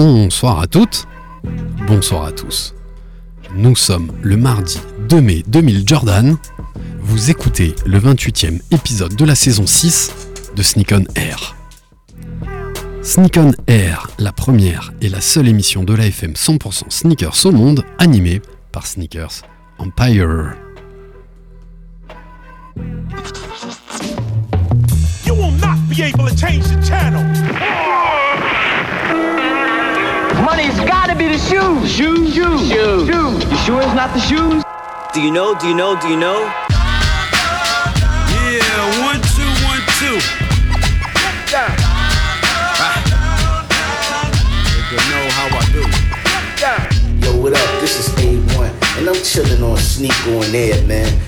Bonsoir à toutes, bonsoir à tous. Nous sommes le mardi 2 mai 2000 Jordan. Vous écoutez le 28e épisode de la saison 6 de Sneak on Air. Sneak on Air, la première et la seule émission de la FM 100% sneakers au monde, animée par Sneakers Empire. You will not be able to change the channel. Money's gotta be the shoes. Shoes, shoes, shoes. shoes. You sure it's not the shoes? Do you know? Do you know? Do you know? Yeah, one, two, one, two. You know how I do. Yo, what up? This is A1, and I'm chilling on Sneak on Air, man.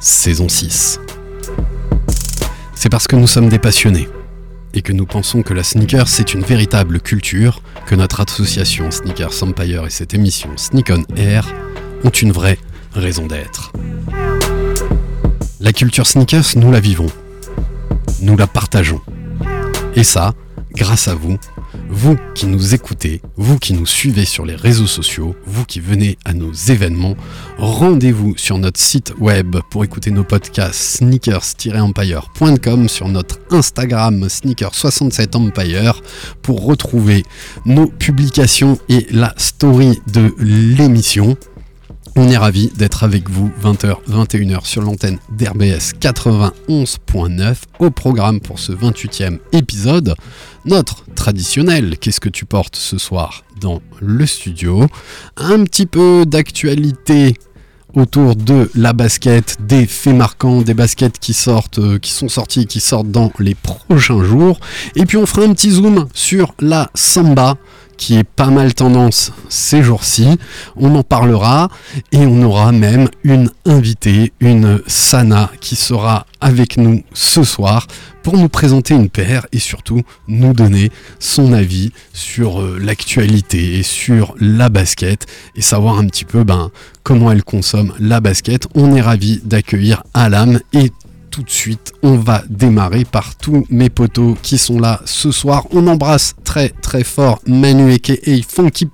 saison 6. C'est parce que nous sommes des passionnés et que nous pensons que la sneaker c'est une véritable culture que notre association Sneakers Empire et cette émission Sneak on Air ont une vraie raison d'être. La culture sneakers, nous la vivons, nous la partageons. Et ça, grâce à vous, vous qui nous écoutez, vous qui nous suivez sur les réseaux sociaux, vous qui venez à nos événements, rendez-vous sur notre site web pour écouter nos podcasts sneakers-empire.com, sur notre Instagram sneakers67empire pour retrouver nos publications et la story de l'émission. On est ravis d'être avec vous 20h, 21h sur l'antenne d'RBS 91.9 au programme pour ce 28e épisode. Notre traditionnel Qu'est-ce que tu portes ce soir dans le studio? Un petit peu d'actualité autour de la basket, des faits marquants, des baskets qui sortent, euh, qui sont sortis, qui sortent dans les prochains jours. Et puis on fera un petit zoom sur la samba qui est pas mal tendance ces jours-ci. On en parlera et on aura même une invitée, une Sana, qui sera avec nous ce soir pour nous présenter une paire et surtout nous donner son avis sur euh, l'actualité et sur la basket et savoir un petit peu ben, comment elle consomme la basket. On est ravi d'accueillir Alam et tout de suite, on va démarrer par tous mes potos qui sont là ce soir. On embrasse très très fort Manu et Funky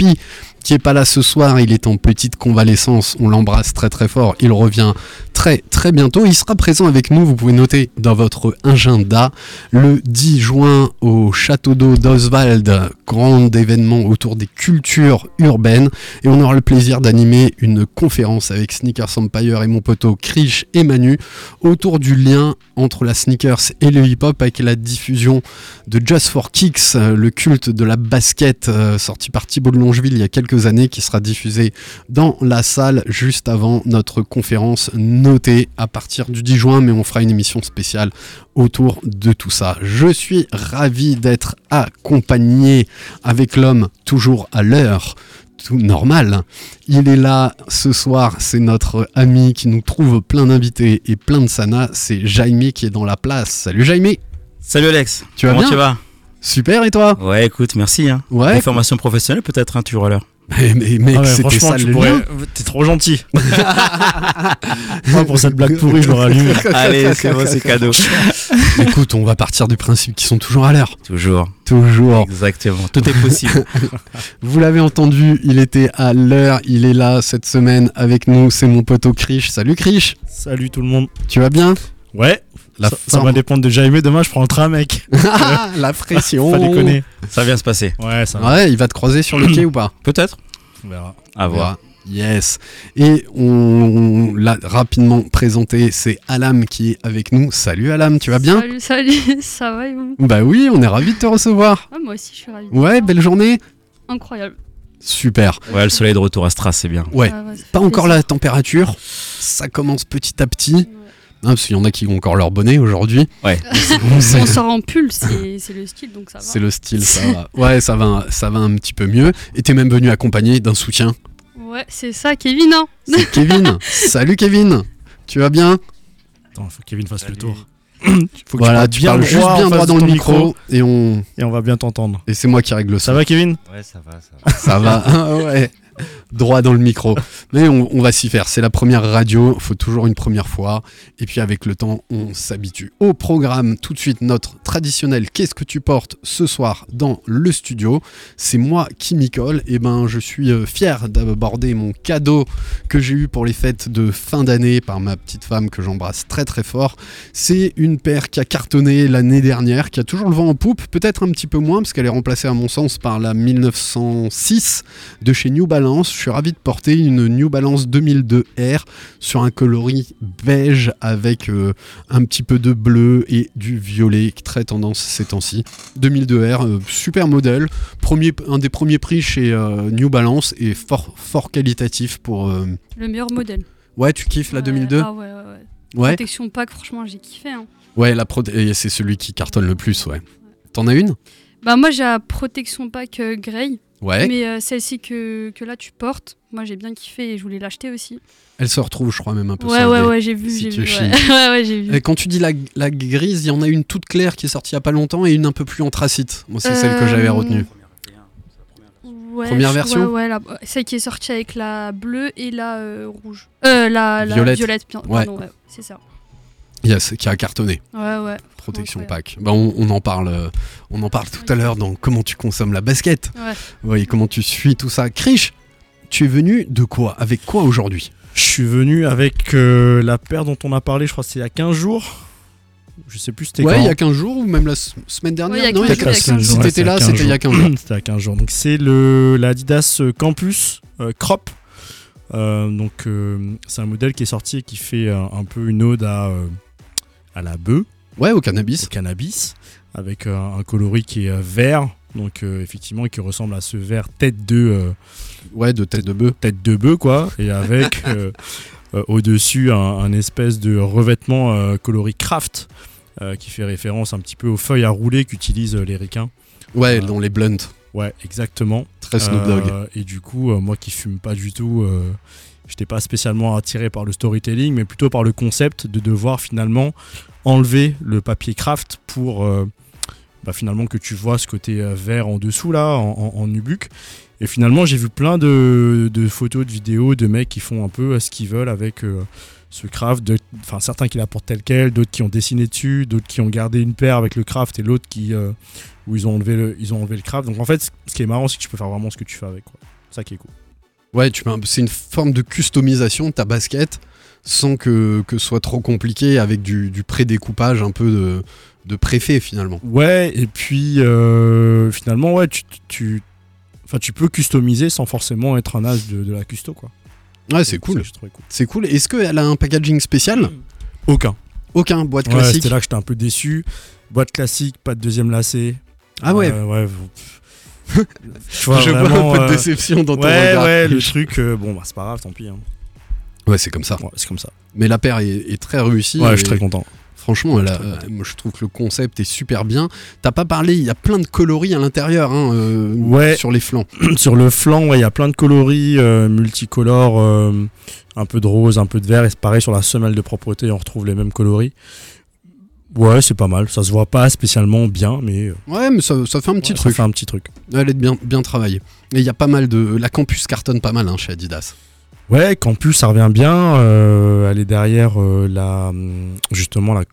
qui est pas là ce soir, il est en petite convalescence, on l'embrasse très très fort, il revient très très bientôt, il sera présent avec nous, vous pouvez noter dans votre agenda le 10 juin au château d'eau d'Oswald, grand événement autour des cultures urbaines. Et on aura le plaisir d'animer une conférence avec Sneakers Empire et mon poteau Krish et Manu autour du lien entre la sneakers et le hip-hop avec la diffusion de Just for Kicks, le culte de la basket euh, sorti par Thibaut de Longeville il y a quelques années qui sera diffusé dans la salle juste avant notre conférence à partir du 10 juin mais on fera une émission spéciale autour de tout ça. Je suis ravi d'être accompagné avec l'homme toujours à l'heure tout normal. Il est là ce soir, c'est notre ami qui nous trouve plein d'invités et plein de sana, c'est Jaime qui est dans la place. Salut Jaime Salut Alex. Tu vas Comment bien tu vas? Super et toi? Ouais, écoute, merci. Hein. Ouais. Formation professionnelle peut-être, hein, tu roller. Mais, mais mec, Ah ouais, c'était franchement, ça tu le pourrais- lien. T'es trop gentil. Moi, pour cette blague pourrie, je l'aurais lu. Allez, c'est bon, c'est cadeau. Écoute, on va partir du principe qu'ils sont toujours à l'heure. Toujours. Toujours. Exactement. Tout est possible. Vous l'avez entendu, il était à l'heure, il est là cette semaine avec nous, c'est mon poteau Krish. Salut Krish, Salut tout le monde. tu vas bien? Ouais, La ça, va dépendre de Jaime. Demain, je prends le train, mec. La pression. Fallait connaître. Ça vient se passer. Ouais, ça va. Ouais, il va te croiser sur le quai ou pas? Peut-être. On verra. À voir. Yes. Et on, on l'a rapidement présenté, c'est Alam qui est avec nous. Salut Alam, tu vas bien? Salut, salut, ça va et vous? Bah oui, on est ravis de te recevoir. Ah, Moi aussi, je suis ravie. Ouais, belle journée. Incroyable. Super. Ouais, le soleil de retour à Stras, c'est bien. Ouais. Ah Pas encore plaisir. la température, ça commence petit à petit. Ouais. Hein, parce qu'il y en a qui ont encore leur bonnet aujourd'hui. Ouais. On sort en pull, c'est le style, donc ça va. C'est le style, ça va. Ouais, ça va, ça va un petit peu mieux. Et t'es même venu accompagné d'un soutien. Ouais, c'est ça, Kevin, hein C'est Kevin. Salut Kevin. Tu vas bien? Attends, faut que Kevin fasse le tour. Faut que Voilà, tu tu parles parles juste bien droit dans le ton micro, et on et on va bien t'entendre. et c'est moi qui règle Ça ça. va, Kevin? Ouais, ça va, ça va. Ça va. Ah ouais. Droit dans le micro. Mais on, va s'y faire. C'est la première radio. Faut toujours une première fois. Et puis avec le temps, on s'habitue. Au programme, tout de suite, notre traditionnel Qu'est-ce que tu portes? ce soir dans le studio C'est moi qui m'y colle. Et ben, je suis euh, fier d'aborder mon cadeau que j'ai eu pour les fêtes de fin d'année par ma petite femme que j'embrasse très très fort. C'est une paire qui a cartonné l'année dernière, qui a toujours le vent en poupe, peut-être un petit peu moins parce qu'elle est remplacée à mon sens par la 1906 de chez New Balance. Je suis ravi de porter une New Balance 2002R sur un coloris beige avec euh, un petit peu de bleu et du violet, très tendance ces temps-ci. 2002R, euh, super modèle, premier, un des premiers prix chez euh, New Balance et fort, fort qualitatif pour... Le meilleur modèle. Ouais, tu kiffes la Ouais, 2002 Ah ouais, ouais, ouais. Ouais, Protection pack, franchement, j'ai kiffé. Hein. ouais la c'est celui qui cartonne le plus, ouais. T'en as une? Bah, moi, j'ai la protection pack euh, Grey, Ouais. mais euh, celle-ci que, que là, tu portes, moi, j'ai bien kiffé et je voulais l'acheter aussi. Elle se retrouve, je crois, même un peu Ouais, ouais, ouais, j'ai vu. si vu, ouais. ouais, ouais, vu. Et quand tu dis la, la grise, il y en a une toute claire qui est sortie il y a pas longtemps et une un peu plus anthracite. Moi, c'est celle que j'avais Euh, retenue. Ouais, Première version Ouais, ouais, la- celle qui est sortie avec la bleue et la euh, rouge. Euh, la, la Violette. violette, pardon, ouais, c'est ça. Yes, qui a cartonné. Ouais, ouais. Protection pack. Bah, on, on en parle, euh, on en parle tout à l'heure dans comment tu consommes la basket. Ouais. Oui, comment tu suis tout ça. Krish, tu es venu de quoi? Avec quoi aujourd'hui? Je suis venu avec euh, la paire dont on a parlé, je crois que c'est il y a 15 jours. Je sais plus c'était Ouais, quand. il y a 15 jours ou même la semaine dernière Ouais, il y a Non, 15 jours, il y a 15 Si jours. t'étais là, c'était il y a 15 jours. C'était à 15 jours. Donc c'est le l'Adidas Campus euh, Crop. Euh, donc euh, c'est un modèle qui est sorti et qui fait euh, un peu une ode à, euh, à la bœuf, Ouais, au au cannabis. cannabis, avec euh, un coloris qui est euh, vert. Donc euh, effectivement qui ressemble à ce vert tête de euh, Ouais, de tête de bœuf. tête de bœuf quoi et avec euh, euh, au-dessus un, un espèce de revêtement coloris craft qui fait référence un petit peu aux feuilles à rouler qu'utilisent les ricains. Ouais, dans les blunts. Ouais, exactement. Très. Euh, et du coup, moi qui fume pas du tout, j'étais pas spécialement attiré par le storytelling, mais plutôt par le concept de devoir finalement enlever le papier craft pour euh, bah, finalement que tu vois ce côté euh, vert en dessous là, en, en. Et finalement, j'ai vu plein de, photos, de vidéos de mecs qui font un peu euh, ce qu'ils veulent avec ce craft. Enfin, certains qui l'apportent tel quel, d'autres qui ont dessiné dessus, d'autres qui ont gardé une paire avec le craft et l'autre qui où ils ont enlevé le, ils ont enlevé le craft. Donc en fait, ce qui est marrant, c'est que tu peux faire vraiment ce que tu fais avec. Ça qui est cool. Ouais, tu c'est une forme de customisation de ta basket sans que, que ce soit trop compliqué avec du, du pré-découpage un peu de, de préfet finalement. Ouais, et puis euh, finalement, ouais, tu, tu, enfin, tu peux customiser sans forcément être un as de, de la custo, quoi. Ouais, c'est cool. C'est cool. Est-ce qu'elle a un packaging spécial? Aucun. Aucun, boîte Ouais, classique? c'était là que j'étais un peu déçu. Boîte classique, pas de deuxième lacet. ah ouais, Euh, ouais. Vous- tu vois, je vois un peu de euh, déception dans ton Ouais, regard. ouais, le truc, euh, bon, bah, c'est pas grave, tant pis. hein. Ouais, c'est comme ça. Ouais, c'est comme ça. Mais la paire est, est très réussie. Ouais, je suis très content. Franchement, elle a- euh, moi, je trouve que le concept est super bien. T'as pas parlé, il y a plein de coloris à l'intérieur hein, euh, Ouais. sur les flancs. Sur le flanc, ouais, il y a plein de coloris euh, multicolores, euh, un peu de rose, un peu de vert. Et c'est pareil sur la semelle de propreté, on retrouve les mêmes coloris. Ouais, c'est pas mal. Ça se voit pas spécialement bien, mais euh, Ouais, mais ça, ça fait un petit ouais, ça truc. fait un petit truc. Elle est bien, bien travaillée. Et il y a pas mal de. La campus cartonne pas mal hein, chez Adidas. Ouais, Campus, ça revient bien. euh, elle est derrière euh, la, justement la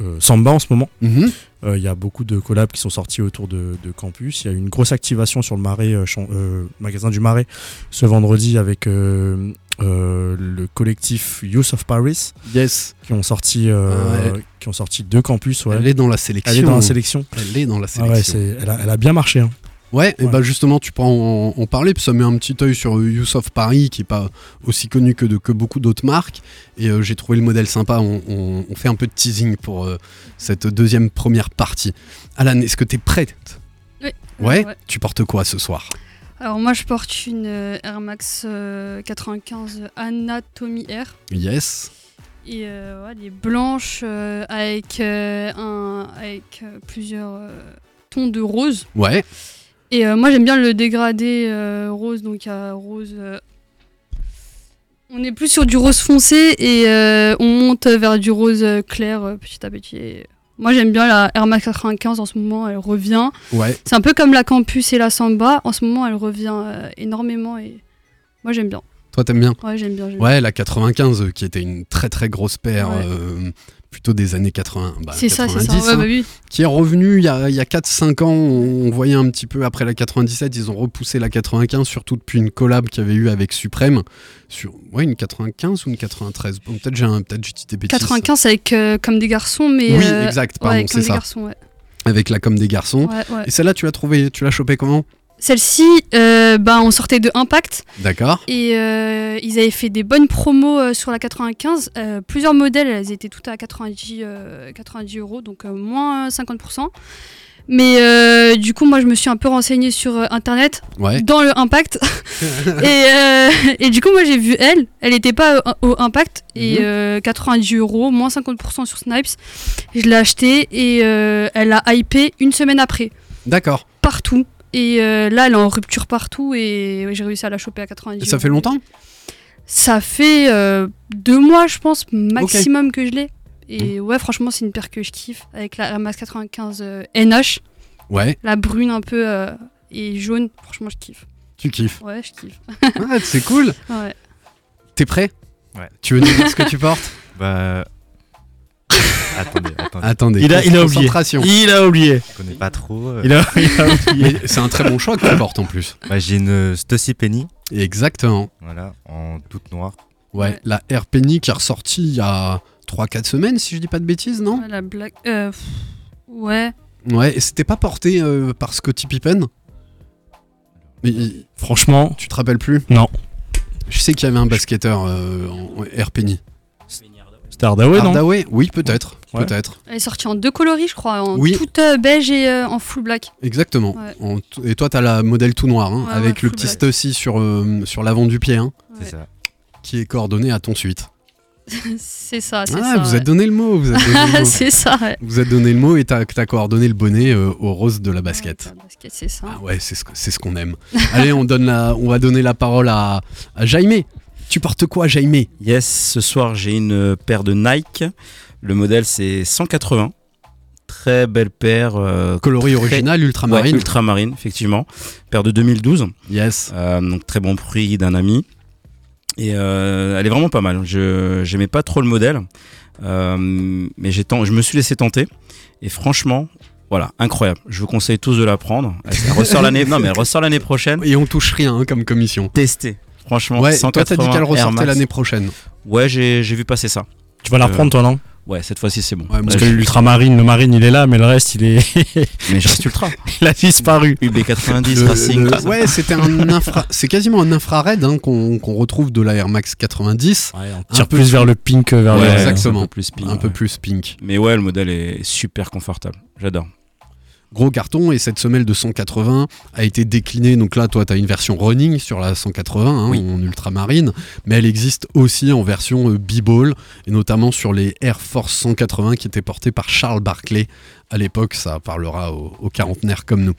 euh, Samba en ce moment. Mhm. Il y a beaucoup de collabs qui sont sortis autour de, de Campus. Il y a eu une grosse activation sur le Marais, magasin du Marais, ce vendredi avec euh, le collectif Youth of Paris Yes. qui ont sorti, euh, Ah ouais. qui ont sorti deux campus. Ouais. Elle est dans la sélection. Elle est dans la sélection. Elle est dans la Ah sélection. ouais, c'est- elle, a, elle a bien marché. hein. Ouais, et bah justement, tu peux en, en parler, puis ça met un petit œil sur euh, Youssef Paris, qui est pas aussi connu que, de, que beaucoup d'autres marques. Et euh, j'ai trouvé le modèle sympa. On, on- on fait un peu de teasing pour euh, cette deuxième première partie. Alan, est-ce que t'es prête? Oui. Ouais, Ouais. Tu portes quoi ce soir? Alors moi je porte une euh, Air Max euh, 95 Anatomy Air. Yes. Et euh, ouais, elle est blanche euh, avec, euh, un, avec euh, plusieurs euh, tons de rose. Ouais, Et euh, moi j'aime bien le dégradé euh, rose, donc il y a rose. euh, On est plus sur du rose foncé et euh, on monte vers du rose euh, clair euh, petit à petit. Et moi j'aime bien la Air Max 95 en ce moment, elle revient. ouais. C'est un peu comme la Campus et la Samba. En ce moment elle revient euh, énormément et moi j'aime bien. Toi, t'aimes bien? Ouais, j'aime bien. j'aime Ouais, la 95, euh, qui était une très très grosse paire, Ouais. euh, plutôt des années 80. bah, C'est ça, c'est 90, ça. Ouais, hein, bah oui. Qui est revenue il y a, il y a 4-5 ans. On voyait un petit peu après la 97, ils ont repoussé la 95, surtout depuis une collab qu'il y avait eu avec Suprême. Sur, ouais, une 95 ou une 93 Bon, Peut-être j'ai j'ai dit des bêtises. 95 avec euh, comme des garçons, mais. Oui, euh, exact, pardon, ouais, c'est comme ça. garçons, ouais. Avec la com des garçons. Et celle-là, tu l'as trouvée, tu l'as chopée comment? Celle-ci, euh, bah, on sortait de Impact D'accord. et euh, ils avaient fait des bonnes promos euh, sur la 95. Euh, plusieurs modèles, elles étaient toutes à 90, euh, 90 euros, donc moins 50%. Mais du coup, moi, je me suis un peu renseignée sur internet Ouais. dans le Impact. et, et du coup, moi, j'ai vu elle. Elle n'était pas au, au Impact. Et Mhm. euh, 90 euros, moins 50% sur Snipes. Je l'ai achetée et elle a hypé une semaine après. D'accord. Partout. Et euh, là, elle est en rupture partout. Et ouais, j'ai réussi à la choper à 90 Et ça fait longtemps? Ça fait euh, deux mois, je pense, maximum que je l'ai. Et Mmh. ouais, franchement, c'est une paire que je kiffe. Avec la Air Max 95 euh, NH, Ouais, la brune un peu euh, et jaune. Franchement, je kiffe. tu kiffes. Ouais, je kiffe. Ah, c'est cool. Ouais. T'es prêt? Ouais. Tu veux nous dire ce que tu portes? Bah. Attendez, attendez. Attendez. Il a, il a oublié. concentration. Il a oublié. Je connais pas trop. euh. Il a, il a oublié. Mais c'est un très bon choix que tu portes en plus. Bah, j'ai une Stussy Penny, Exactement. voilà, en toute noire. Ouais, Ouais. la Air Penny qui est ressortie il y a 3-4 semaines, si je dis pas de bêtises, non? Ouais, la black. euh, pff, ouais. Ouais, et c'était pas porté euh, par Scottie Pippen? Mais Franchement, tu te rappelles plus? Non. Je sais qu'il y avait un basketteur euh, en Air Penny. c'était Hardaway, non? Hardaway Oui, peut-être. Ouais. Peut-être. Elle est sortie en deux coloris, je crois. En Oui. toute euh, beige et euh, en full black. Exactement. Ouais. En t- Et toi, t'as la modèle tout noir, hein, Ouais, avec ouais, le petit. Stussy sur, euh, sur l'avant du pied, hein, ça. qui est coordonné à ton suite. c'est ça, c'est Ah, ça. vous ouais. êtes donné le mot. Vous êtes donné le mot. c'est ça, ouais. Vous êtes donné le mot et t'as as coordonné le bonnet euh, au rose de la basket. Basket, c'est ça. Ah ouais, c'est ce, qu'on aime. Allez, on, donne la, on va donner la parole à, à Jaime. Tu portes quoi, Jaime Yes, ce soir j'ai une paire de Nike. Le modèle c'est 180. Très belle paire. euh, Coloris très- original, ultramarine. Ouais, ultramarine, effectivement. Paire de 2012. Yes. Euh, donc très bon prix d'un ami. Et euh, elle est vraiment pas mal. Je j'aimais pas trop le modèle, euh, mais j'ai je me suis laissé tenter. Et franchement, voilà, incroyable. Je vous conseille tous de la prendre. Elle, elle ressort l'année. Non, mais elle ressort l'année prochaine. Et on touche rien hein, comme commission. Testez. Franchement, Ouais, 180 toi t'as dit qu'elle ressortait l'année prochaine. Ouais, j'ai j'ai vu passer ça. Tu vas la Euh, reprendre, toi, non? Ouais, cette fois-ci c'est bon. Ouais, Parce que je- l'ultramarine, le marine, il est là, mais le reste, il est. Mais je reste ultra. il a disparu. UB90 Le- Racing. le- ouais, c'était un infra, c'est quasiment un infrared hein, qu'on qu'on retrouve de la Air Max 90, Ouais, on tire peu plus vers le pink que vers Ouais, le. exactement. Un peu plus pink. un peu plus pink. Mais ouais, le modèle est super confortable. J'adore. Gros carton et cette semelle de 180 a été déclinée. Donc là, toi, tu as une version running sur la 180 hein, Oui. en ultramarine, mais elle existe aussi en version euh, b-ball et notamment sur les Air Force 180 qui étaient portés par Charles Barclay. À l'époque, ça parlera aux, aux quarantenaires comme nous.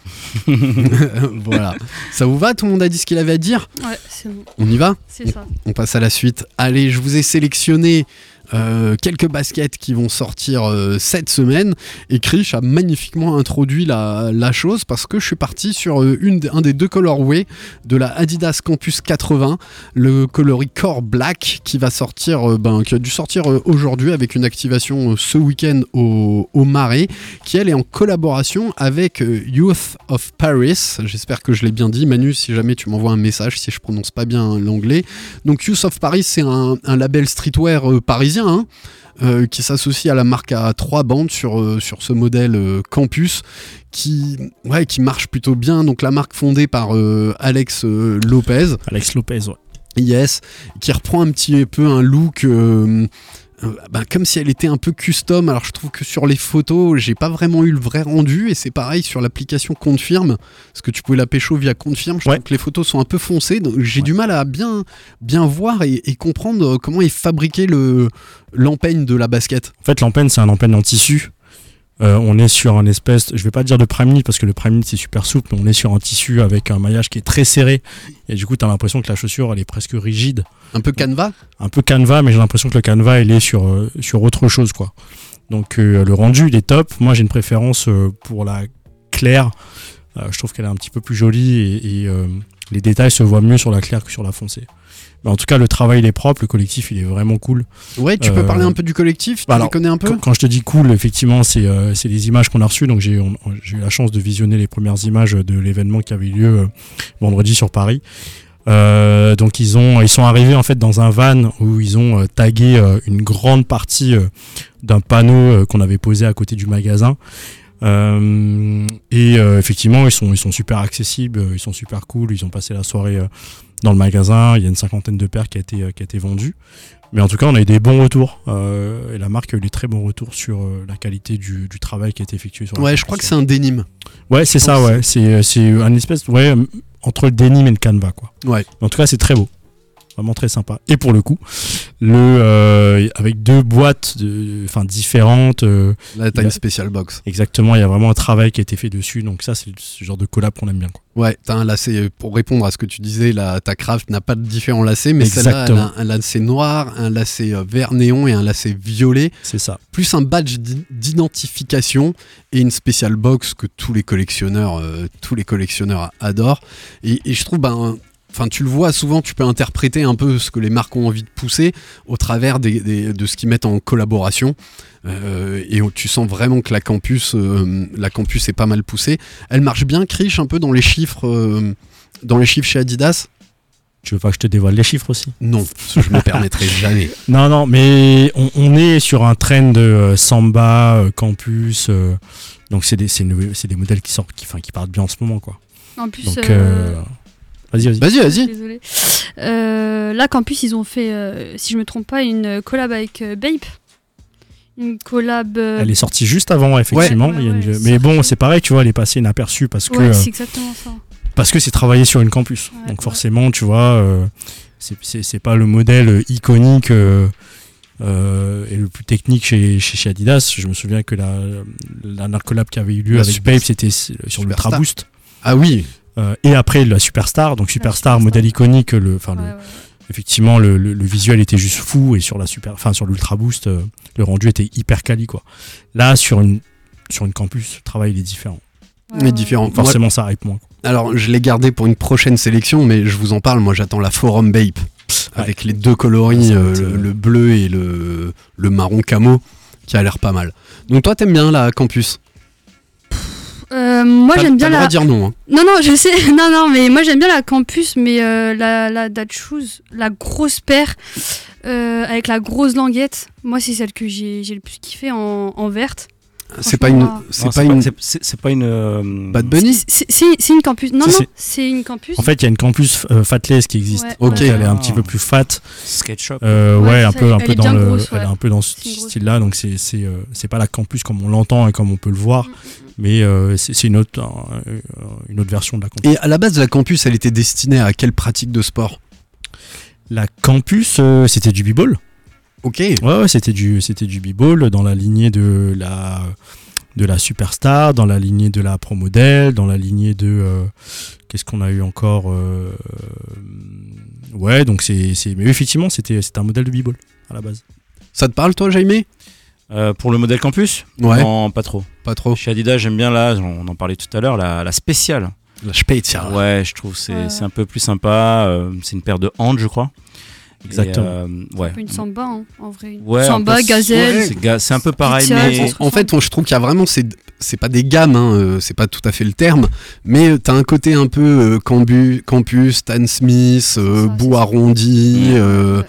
voilà. Ça vous va Tout le monde a dit ce qu'il avait à dire? Ouais, c'est bon. On y va? C'est ça. On passe à la suite. Allez, je vous ai sélectionné euh, quelques baskets qui vont sortir euh, cette semaine. Et Krish a magnifiquement introduit la, chose parce que je suis parti sur euh, une, un des deux colorways de la Adidas Campus 80, le coloris Core Black qui va sortir, ben, qui a dû sortir aujourd'hui avec une activation ce week-end au, au Marais, qui elle est en collaboration avec Youth of Paris. J'espère que je l'ai bien dit. Manu, si jamais tu m'envoies un message, si je prononce pas bien l'anglais. Donc Youth of Paris, c'est un, label streetwear euh, hein, euh, qui s'associe à la marque à trois bandes sur, euh, sur ce modèle euh, campus qui, ouais, qui marche plutôt bien. Donc la marque fondée par Alex Lopez. Alex Lopez, ouais. Yes, qui reprend un petit peu un look, euh, ben, comme si elle était un peu custom. Alors je trouve que sur les photos, j'ai pas vraiment eu le vrai rendu. Et c'est pareil sur l'application Confirme, parce que tu pouvais la pécho via Confirme. Je Ouais. trouve que les photos sont un peu foncées. donc J'ai Ouais. du mal à bien, bien voir et, et comprendre euh, comment est fabriqué le l'empeigne de la basket. En fait, l'empeigne, c'est un empeigne en tissu. Euh, on est sur un espèce, je vais pas dire de prime knit parce que le prime knit c'est super souple, mais on est sur un tissu avec un maillage qui est très serré. Et du coup, tu as l'impression que la chaussure, elle est presque rigide. Un peu canevas? Un peu canevas, mais j'ai l'impression que le canevas, il est sur, euh, sur autre chose, quoi. Donc, euh, le rendu, il est top. Moi, j'ai une préférence pour la claire. Je trouve qu'elle est un petit peu plus jolie et, et, les détails se voient mieux sur la claire que sur la foncée. Mais en tout cas, le travail, il est propre. Le collectif, il est vraiment cool. Ouais, tu Euh, peux parler un peu du collectif. Tu bah les connais un peu. Quand, quand je te dis cool, effectivement, c'est euh, c'est les images qu'on a reçues. Donc j'ai eu la chance de visionner les premières images de l'événement qui avait eu lieu euh, vendredi sur Paris. Euh, donc ils ont ils sont arrivés en fait dans un van où ils ont euh, tagué euh, une grande partie euh, d'un panneau euh, qu'on avait posé à côté du magasin. Euh, et euh, effectivement, ils sont, ils sont super accessibles, euh, ils sont super cool. Ils ont passé la soirée euh, dans le magasin. Il y a une cinquantaine de paires qui a été, euh, qui a été vendues. Mais en tout cas, on a eu des bons retours. euh, et la marque a eu des très bons retours sur euh, la qualité du, du travail qui a été effectué sur la Ouais, je crois que c'est un dénime. Ouais, c'est ça, ouais. C'est, un espèce, ouais, entre le denim et le canevas, quoi. Ouais. En tout cas, c'est très beau. Vraiment très sympa. Et pour le coup, le, euh, avec deux boîtes de, enfin, différentes. euh, Il y a- une spécial box. exactement, il y a vraiment un travail qui a été fait dessus. Donc ça, c'est ce genre de collab qu'on aime bien, quoi. Ouais, t'as un lacet, pour répondre à ce que tu disais, là, ta craft n'a pas de différents lacets, mais celle-là, elle a Exactement. un lacet noir, un lacet euh, vert néon et un lacet violet, C'est ça. plus un badge d'i- d'identification et une spéciale box que tous les collectionneurs, euh, tous les collectionneurs adorent. Et, et je trouve, ben, Enfin, tu le vois souvent, tu peux interpréter un peu ce que les marques ont envie de pousser au travers des- des- de ce qu'ils mettent en collaboration. Euh, et tu sens vraiment que la campus, euh, la campus est pas mal poussée. Elle marche bien, Krish, un peu dans les chiffres, euh, dans les chiffres chez Adidas? Tu veux pas que je te dévoile les chiffres aussi? Non, je me permettrai jamais. Non, non, mais on, on est sur un trend de euh, Samba, euh, Campus. euh, donc c'est des, modèles qui sortent, qui, enfin, qui partent bien en ce moment, quoi. En plus, Donc, euh, euh, vas-y, vas-y. Vas-y, vas-y. Désolée. Euh, là, Campus, ils ont fait, euh, si je me trompe pas, une collab avec euh, Bape. Une collab. euh, Elle est sortie juste avant, effectivement. Ouais, il y a une- ouais, mais bon, c'est pareil, tu vois, elle est passée inaperçue parce que euh, c'est exactement ça. parce que c'est travaillé sur une campus. Ouais, Donc ouais. forcément, tu vois, euh, c'est- pas le modèle iconique euh, euh, et le plus technique chez, chez, chez Adidas. Je me souviens que la, la dernière collab qui avait eu lieu La avec Babe, c'était sur Superstar. l'Ultra Boost. Ah oui, Euh, et après la Superstar, donc Superstar, Superstar. modèle iconique, le, enfin le- Ouais, ouais. effectivement le, le- le visuel était juste fou et sur la super, enfin sur l'Ultra Boost, euh, le rendu était hyper quali quoi. Là sur une sur une campus, le travail il est différent. Mais ouais. différent. Donc Moi, forcément ça arrive moins. quoi. alors, je l'ai gardé pour une prochaine sélection, mais je vous en parle. Moi, j'attends la Forum Bape avec les deux coloris, euh, le, le bleu et le, le marron camo, qui a l'air pas mal. Donc, toi, t'aimes bien la campus? Euh, moi, j'aime bien la. de dire non. hein. Non, non, je sais. Non, non, mais moi, j'aime bien la Campus, mais euh, la, la Dad Shoes, la grosse paire euh, avec la grosse languette. Moi, c'est celle que j'ai j'ai le plus kiffé en, en verte. C'est pas une, c'est pas une c'est- pas une. euh, Bad Bunny. C'est- une Campus. Non, non, c'est une Campus. En fait, il y a une campus euh, fatless qui existe. Ouais, Ok. Elle est un Ah. petit peu plus fat. Sketchup. Euh, ouais, Ouais, un peu, un peu dans le, grosse, elle est ouais. un peu dans ce style-là. Donc c'est c'est euh, c'est pas la campus comme on l'entend et comme on peut le voir, Mm, mais euh, c'est c'est une autre un- euh, une autre version de la campus. Et à la base, la campus, elle était destinée à quelle pratique de sport? La campus, euh, c'était du b-ball. Ok. Ouais, ouais, c'était du c'était du b-ball dans la lignée de la de la superstar, dans la lignée de la pro modèle, dans la lignée de euh, qu'est-ce qu'on a eu encore euh, Ouais, donc c'est c'est mais effectivement c'était c'était un modèle de b-ball à la base. Ça te parle, toi, Jaime? Euh, pour le modèle campus? Ouais. Non, pas trop. Pas trop. Chez Adidas, j'aime bien là, on en parlait tout à l'heure, la, la spéciale. La Spezia. Ouais, je trouve que c'est Ouais. un peu plus sympa. euh, c'est une paire de hanches, je crois. Exactement. Euh, ouais. Un peu une samba, hein, en vrai. Ouais, samba, peu- gazelle. ouais, c'est un peu pareil, Pizza, mais. En fait, on- je trouve qu'il y a vraiment, c'est c'est pas des gammes, hein, euh, c'est pas tout à fait le terme, mais euh, t'as un côté un peu euh, cambu- campus, Stan Smith, euh, ça, bout arrondi, euh,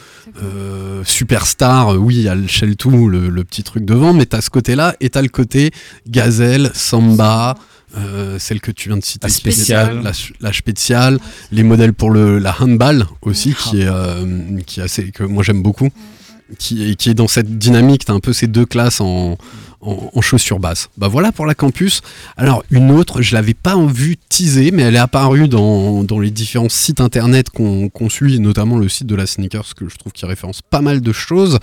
euh, superstar. Oui, il y a le Shell le, le petit truc devant, mais t'as ce côté-là et t'as le côté gazelle, samba. Euh, celle que tu viens de citer, La spéciale. la, la spéciale, les modèles pour le, la handball aussi, qui est, euh, qui est assez, que moi j'aime beaucoup. qui, qui est dans cette dynamique. T'as un peu ces deux classes en, en, en chaussures basses. Bah voilà pour la campus. Alors une autre, je l'avais pas en vue teaser, mais elle est apparue dans, dans les différents sites internet qu'on qu'on suit, notamment le site de la sneakers, que je trouve qui référence pas mal de choses.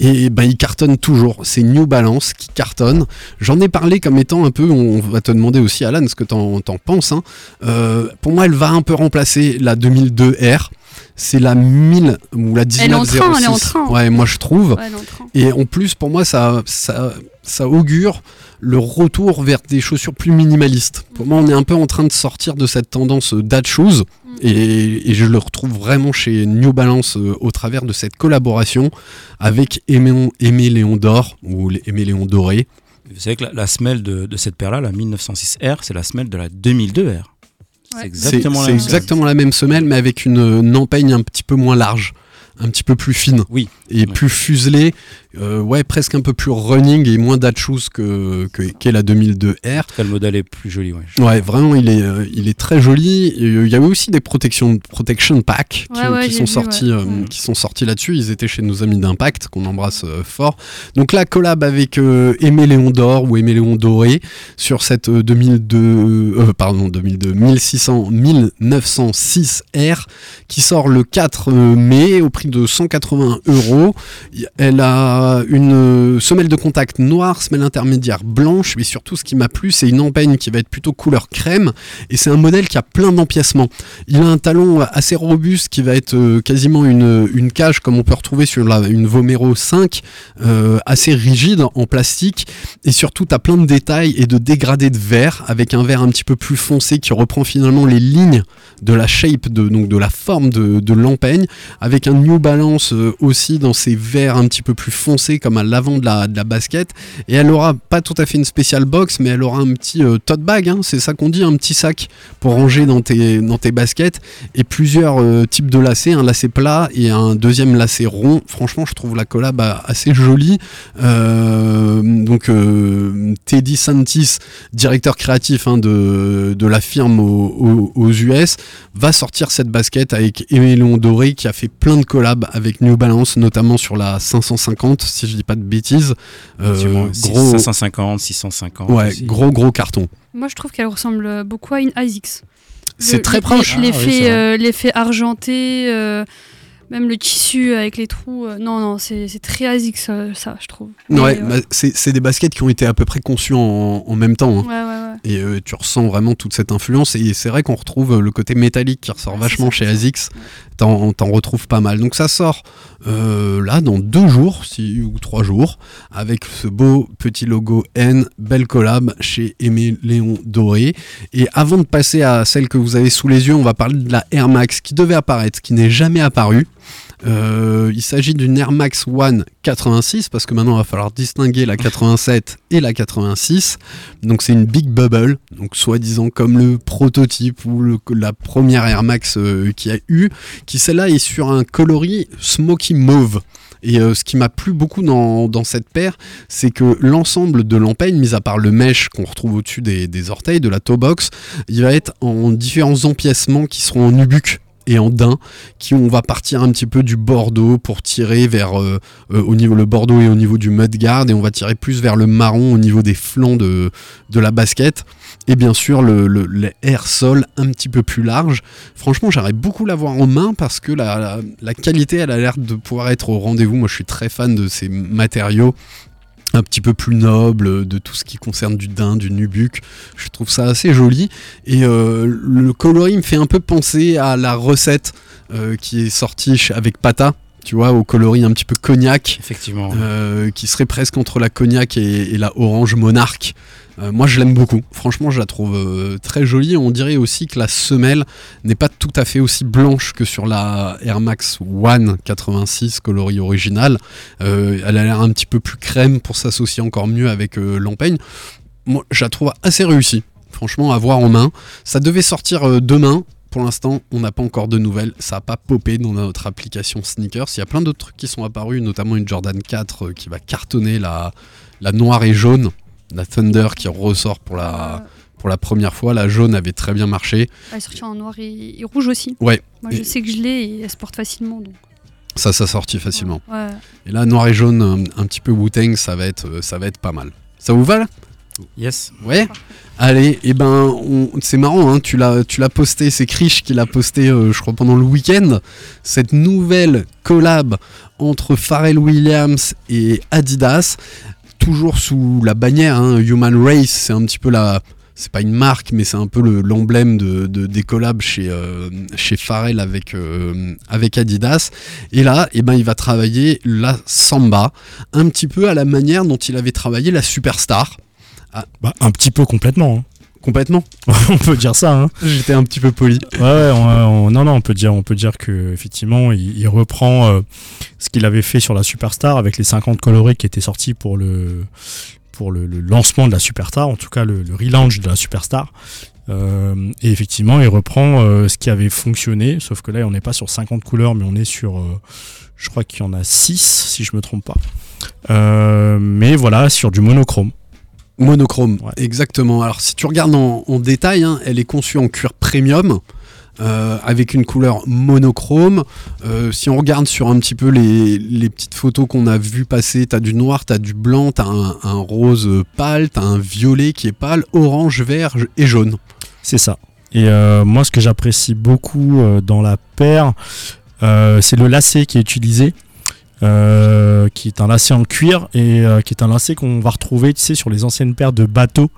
Et bah il cartonne toujours. C'est New Balance qui cartonne. J'en ai parlé comme étant un peu, on va te demander aussi Alan ce que t'en t'en penses. hein. Euh, pour moi elle va un peu remplacer la 2002 R. C'est la 1000 ou la 1906. Elle est en train, elle est en train. Ouais, moi je trouve. Ouais, elle est en train. Et en plus, pour moi, ça, ça, ça augure le retour vers des chaussures plus minimalistes. Pour moi, on est un peu en train de sortir de cette tendance euh, dad shoes. Et, et je le retrouve vraiment chez New Balance euh, au travers de cette collaboration avec Aimé, Aimé Léon d'Or ou les- Aimé Léon Doré. Vous savez que la, la semelle de, de cette paire-là, la 1906R, c'est la semelle de la 2002R. Ouais. C'est C'est exactement exactement la même semelle, mais avec une, une empeigne un petit peu moins large, un petit peu plus fine. Oui. Et Ouais. plus fuselée, euh, ouais, presque un peu plus running et moins dad shoes que, que, qu'est la 2002 R. En tout cas, le modèle est plus joli. Ouais. Ouais, vraiment, il est, euh, il est très joli. Euh, Il y avait aussi des protections, protection packs qui, Ouais, ouais, qui j'ai sont vu, sortis, euh, qui sont sortis là-dessus. Ils étaient chez nos amis d'Impact, qu'on embrasse euh, fort. Donc là, collab avec euh, Aimé Léon d'Or ou Aimé Léon Doré sur cette euh, 2002, euh, pardon, 2002, 1600, 1906 R qui sort le 4 mai au prix de 180 euros. Elle a une euh, semelle de contact noire, semelle intermédiaire blanche, mais surtout ce qui m'a plu, c'est une empeigne qui va être plutôt couleur crème, et c'est un modèle qui a plein d'empiècements. Il a un talon assez robuste qui va être euh, quasiment une, une cage comme on peut retrouver sur une Vomero 5, euh, assez rigide en plastique, et surtout tu as plein de détails et de dégradés de verre, avec un verre un petit peu plus foncé qui reprend finalement les lignes de la shape, de, donc de la forme de, de l'empeigne, avec un New Balance euh, aussi dans ces verres un petit peu plus foncés comme à l'avant de la, de la basket. Et elle aura pas tout à fait une spéciale box, mais elle aura un petit euh, tote bag, hein, c'est ça qu'on dit, un petit sac pour ranger dans tes, dans tes baskets. Et plusieurs euh, types de lacets, un lacet plat et un deuxième lacet rond. Franchement, je trouve la collab euh, assez jolie. Donc Teddy Santis, directeur créatif hein, de, de la firme aux, US, va sortir cette basket avec Aimé Léon Doré qui a fait plein de collabs avec New Balance, notamment sur la 550, si je dis pas de bêtises. Euh, gros, 550, 650. ouais, aussi. gros gros carton. Moi, je trouve qu'elle ressemble beaucoup à une ASICS. C'est très proche. Ah oui, L'effet vrai. euh, argenté, euh, même le tissu avec les trous. euh, non, non, c'est très ASICS, ça, ça, je trouve. Mais, Ouais, euh, bah, c'est des baskets qui ont été à peu près conçues en, en même temps. hein. ouais, ouais, ouais. Et euh, tu ressens vraiment toute cette influence. Et c'est vrai qu'on retrouve le côté métallique qui ressort vachement chez. ASICS. T'en retrouves pas mal. Donc ça sort euh, là dans deux jours si, ou trois jours avec ce beau petit logo N, belle collab chez Aimé Léon Doré. Et avant de passer à celle que vous avez sous les yeux, on va parler de la Air Max qui devait apparaître, qui n'est jamais apparue. Euh, il s'agit d'une Air Max One 86 parce que maintenant il va falloir distinguer la 87 et la 86. Donc c'est une Big Bubble, donc soi-disant comme le prototype ou la première Air Max euh, qu'il y a eu, qui celle-là est sur un coloris smoky mauve. Et euh, ce qui m'a plu beaucoup dans, dans cette paire, c'est que l'ensemble de l'empeigne, mis à part le mesh qu'on retrouve au-dessus des, des orteils, de la toe box, il va être en différents empiècements qui seront en nubuck et en daim, qui on va partir un petit peu du bordeaux pour tirer vers euh, euh, au niveau le bordeaux et au niveau du mudguard et on va tirer plus vers le marron au niveau des flancs de, de la basket. Et bien sûr le, le, air sol un petit peu plus large. Franchement j'aimerais beaucoup l'avoir en main parce que la, la qualité elle a l'air de pouvoir être au rendez-vous. Moi je suis très fan de ces matériaux un petit peu plus nobles, de tout ce qui concerne du daim, du nubuck. Je trouve ça assez joli. Et euh, le coloris me fait un peu penser à la recette euh, qui est sortie avec Pata, tu vois, au coloris un petit peu cognac, Effectivement. euh, qui serait presque entre la cognac et, et la orange monarque. Euh, moi, je l'aime beaucoup. Franchement, je la trouve euh, très jolie. On dirait aussi que la semelle n'est pas tout à fait aussi blanche que sur la Air Max One 86 coloris original. Elle a l'air un petit peu plus crème pour s'associer encore mieux avec l'empeigne. Moi, je la trouve assez réussie. Franchement, à voir en main. Ça devait sortir demain. Pour l'instant, on n'a pas encore de nouvelles. Ça n'a pas popé dans notre application Sneakers. Il y a plein d'autres trucs qui sont apparus, notamment une Jordan 4 euh, qui va cartonner la, la noire et jaune. La Thunder qui ressort pour la, Euh, pour la première fois. La jaune avait très bien marché. elle est sortie en noir et, et rouge aussi. Ouais. Moi, je Et- sais que je l'ai et elle se porte facilement. Donc. Ça, ça sortit facilement. Ouais. Et là, noir et jaune, un, un petit peu Wu-Tang, ça, va être, euh, ça va être pas mal. Ça vous va là? Yes. Ouais Allez, et ben, on- c'est marrant, hein, tu l'as tu l'as posté, c'est Krish qui l'a posté, euh, je crois, pendant le week-end. Cette nouvelle collab entre Pharrell Williams et Adidas, toujours sous la bannière hein, Human Race, c'est un petit peu la. C'est pas une marque, mais c'est un peu le- l'emblème de- des collabs chez, euh, chez Pharrell avec, euh, avec Adidas. Et là, eh ben, il va travailler la samba, un petit peu à la manière dont il avait travaillé la superstar. Bah, un petit peu complètement. hein. Complètement. on peut dire ça. Hein. J'étais un petit peu poli. Ouais, on- on- non, non, on peut dire, on peut dire que effectivement, il, il reprend euh, ce qu'il avait fait sur la Superstar avec les 50 colorés qui étaient sortis pour le pour le, le lancement de la Superstar, en tout cas le, le relaunch de la Superstar. Euh, et effectivement, il reprend euh, ce qui avait fonctionné, sauf que là, on n'est pas sur 50 couleurs, mais on est sur, je crois qu'il y en a 6, si je me trompe pas. Mais voilà, sur du monochrome. Monochrome, Ouais. exactement. Alors si tu regardes en, en détail, hein, elle est conçue en cuir premium. euh, avec une couleur monochrome. Euh, si on regarde sur un petit peu les, les petites photos qu'on a vues passer, t'as du noir, t'as du blanc, t'as un, un rose pâle, t'as un violet qui est pâle, orange, vert et jaune. C'est ça. Et euh, moi, ce que j'apprécie beaucoup dans la paire, c'est le lacet qui est utilisé, euh, qui est un lacet en cuir et euh, qui est un lacet qu'on va retrouver, tu sais, sur les anciennes paires de bateaux.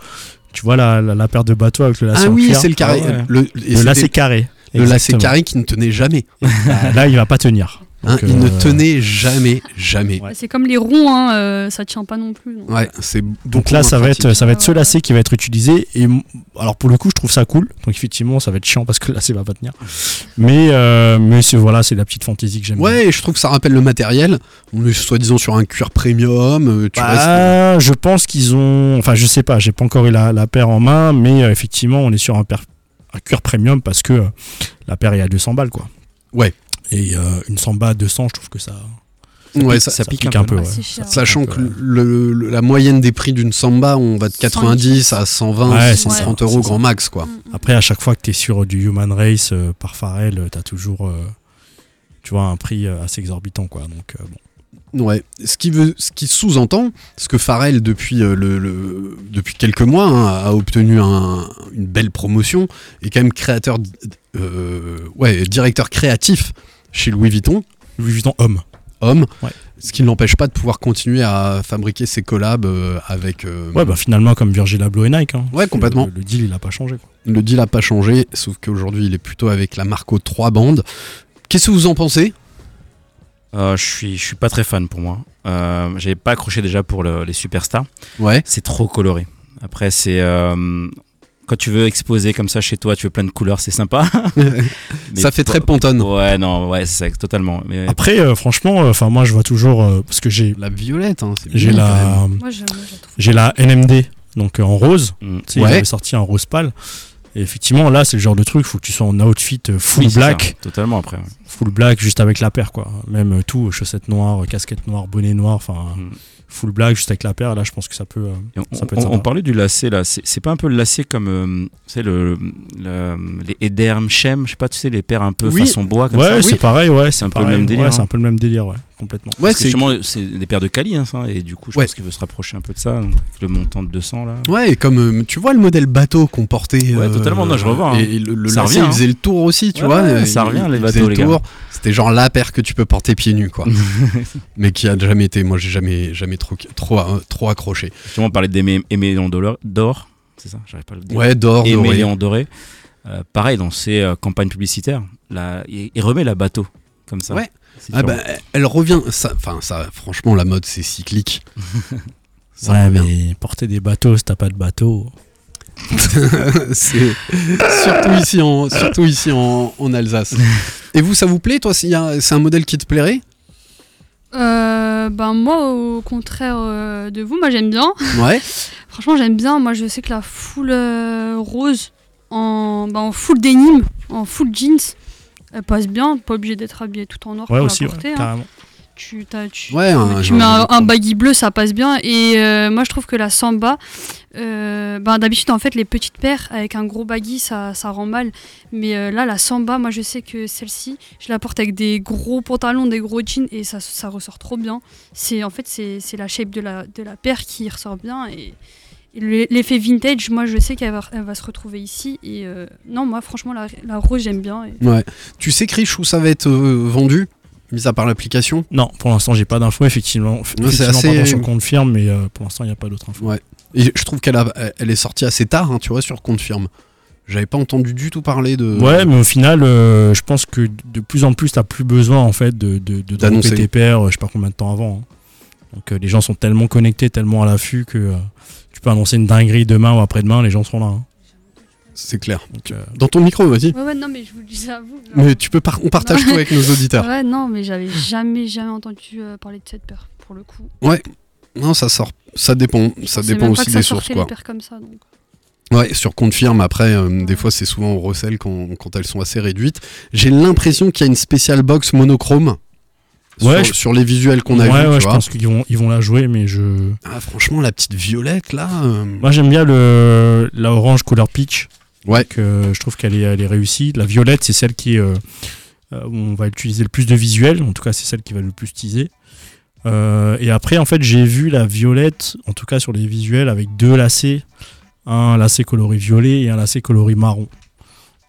Tu vois la, la, la paire de bateaux avec le lacet Ah en oui, cuir. c'est le carré. Ah ouais. Le, lacet carré. le lacet carré qui ne tenait jamais. Là, il va pas tenir. Hein, il ne euh, tenait jamais, jamais. Ouais. C'est comme les ronds, hein, euh, ça tient pas non plus. donc. Ouais, c'est Donc là, ça va être, ça va être ce lacet qui va être utilisé. Et alors pour le coup, je trouve ça cool. Donc effectivement, ça va être chiant parce que le lacet va pas tenir. Mais euh, mais c'est voilà, c'est la petite fantaisie que j'aime. bien. Ouais, et je trouve que ça rappelle le matériel. On est soi-disant sur un cuir premium. restes- Bah, je pense qu'ils ont. Enfin, je sais pas, j'ai pas encore eu la, la paire en main, mais euh, effectivement, on est sur un, paire- un cuir premium parce que euh, la paire est à 200 balles, quoi. Ouais. Et euh, une samba à 200, je trouve que ça. Ouais, pique- ça- ça ça pique pique un un peu. peu. Ouais. c'est cher. Sachant que le- le- la moyenne des prix d'une samba, on va de 90 à 120, Ouais, c'est 130 ça, euros grand max, quoi. Mm, mm. Après, à chaque fois que tu es sur du Human Race euh, par Pharrell, euh, t'as toujours. euh, tu vois, un prix assez exorbitant, quoi. Donc, euh, bon. Ouais. Ce qui veut, ce qui sous-entend, ce que Pharrell depuis euh, le, le- depuis quelques mois hein, a obtenu un- une belle promotion, est quand même créateur, euh, ouais, directeur créatif chez Louis Vuitton, Louis Vuitton homme. homme. Ouais. Ce qui ne l'empêche pas de pouvoir continuer à fabriquer ses collabs euh, avec. euh, Ouais, bah finalement, comme Virgil Abloh et Nike. hein. Ouais, complètement. Le, le deal, il a pas changé, quoi. Le deal n'a pas changé, sauf qu'aujourd'hui il est plutôt avec la marque aux trois bandes. Qu'est-ce que vous en pensez? Euh, je suis, je suis pas très fan pour moi. Euh, J'avais pas accroché déjà pour le- les superstars. Ouais. C'est trop coloré. Après, c'est euh, quand tu veux exposer comme ça chez toi, tu veux plein de couleurs, c'est sympa. Ça fait très pantone. Ouais, non, ouais, c'est ça, totalement. Mais Après, euh, franchement, euh, enfin moi, je vois toujours. euh, parce que j'ai La violette, hein, c'est j'ai la, j'ai la NMD, donc euh, en rose. Mm. Tu sais, Ouais. sorti un rose pâle. Et effectivement, là, c'est le genre de truc, faut que tu sois en outfit euh, full Oui, c'est black, ça, totalement après. ouais. full black, juste avec la paire, quoi. Même euh, tout, chaussettes noires, casquette noire, bonnet noir, enfin, Mm. full black, juste avec la paire. Là, je pense que ça peut. euh, on, Ça peut être on- sympa. on parlait du lacet là, c'est c'est pas un peu le lacet comme euh, sais, le, le- les Ederm Shem, je sais pas, tu sais, les paires un peu Oui. façon bois comme ouais, ça. c'est pareil, ouais, c'est un peu le même délire, Ouais, c'est hein. un peu le même délire, ouais, complètement. Ouais, c'est justement, c'est des paires de Cali, hein, ça, et du coup, je Ouais. pense qu'il veut se rapprocher un peu de ça, donc, avec le montant de 200 là. Ouais, et comme euh, tu vois le modèle bateau qu'on portait. Ouais, totalement, non, je revois, hein. Et le, le Ça lacet, revient, il hein. faisait le tour aussi, tu Ouais, vois. ouais, euh, ça revient, les il bateaux, le les gars. tour. C'était genre la paire que tu peux porter pieds nus, quoi. Mais qui a jamais été. Moi, j'ai jamais, jamais trop, trop, euh, trop accroché. Justement, on parlait d'émélion d'or, c'est ça, j'arrive pas à le dire. Ouais, d'or, doré. Émélion doré. Euh, pareil, dans ses euh, campagnes publicitaires, là, il, il remet la bateau, comme ça. Ouais. Ah bah, elle revient. ça- Enfin, ça, franchement, la mode, c'est cyclique. Ça ouais, revient. mais porter des bateaux, si t'as pas de bateau. c'est surtout ici en, surtout ici en, en Alsace. Et vous, ça vous plaît, toi C'est un modèle qui te plairait? Euh, ben moi, au contraire euh, de vous, moi j'aime bien. Ouais. Franchement, j'aime bien. Moi, je sais que la full euh, rose en, ben, en full denim, en full jeans, elle passe bien. Pas obligé d'être habillé tout en noir Ouais, pour aussi, la ouais, porter. hein. tu, t'as- tu, Ouais, un- tu mets un, un baggy bleu, ça passe bien. Et euh, moi, je trouve que la samba, euh, ben, d'habitude, en fait, les petites paires avec un gros baggy, ça, ça rend mal. Mais euh, là, la samba, moi, je sais que celle-ci, je la porte avec des gros pantalons, des gros jeans, et ça, ça ressort trop bien. C'est en fait, c'est la shape de la, de la paire qui ressort bien. Et, l'effet vintage, moi, je sais qu'elle va, se retrouver ici. Et euh, non, moi, franchement, la, la rose, j'aime bien. et- Ouais. Tu sais, Krish, où ça va être euh, vendu Mis à part l'application? Non, pour l'instant, j'ai pas d'infos, effectivement. c'est Effectivement, assez- pardon, sur Confirme, mais euh, pour l'instant, il n'y a pas d'autres infos. Ouais. Et je trouve qu'elle elle est sortie assez tard, hein, tu vois, sur Confirme. J'avais pas entendu du tout parler de. Ouais, mais au final, euh, je pense que de plus en plus, t'as plus besoin en fait de, de, de D'annoncer. d'annoncer tes pairs, euh, je sais pas combien de temps avant. hein. Donc euh, les gens sont tellement connectés, tellement à l'affût que euh, tu peux annoncer une dinguerie demain ou après-demain, les gens seront là. hein. C'est clair. Donc, euh, Dans ton micro, vas-y. Ouais, ouais, non, mais je vous le dis à vous. Mais tu peux par- on partage tout avec nos auditeurs. Ouais, non, mais j'avais jamais, jamais entendu euh, parler de cette paire, pour le coup. Non, ça sort. Ça dépend. Ça Je dépend aussi que ça des sources, quoi. les comme ça, donc. Ouais, sur Confirme, après, euh, des fois, c'est souvent au recel quand, quand elles sont assez réduites. J'ai l'impression qu'il y a une spéciale box monochrome. Ouais, sur, je- sur les visuels qu'on a ouais, ouais, je vois. pense qu'ils vont, ils vont la jouer, mais je. Ah, franchement, la petite violette, là. euh, Moi, j'aime bien le la orange color peach. Ouais. Donc, euh, je trouve qu'elle est, elle est réussie. La violette, c'est celle qui euh, euh, où on va utiliser le plus de visuels. En tout cas, c'est celle qui va le plus teaser. Et après, en fait, j'ai vu la violette, en tout cas sur les visuels, avec deux lacets. Un lacet coloris violet et un lacet coloris marron.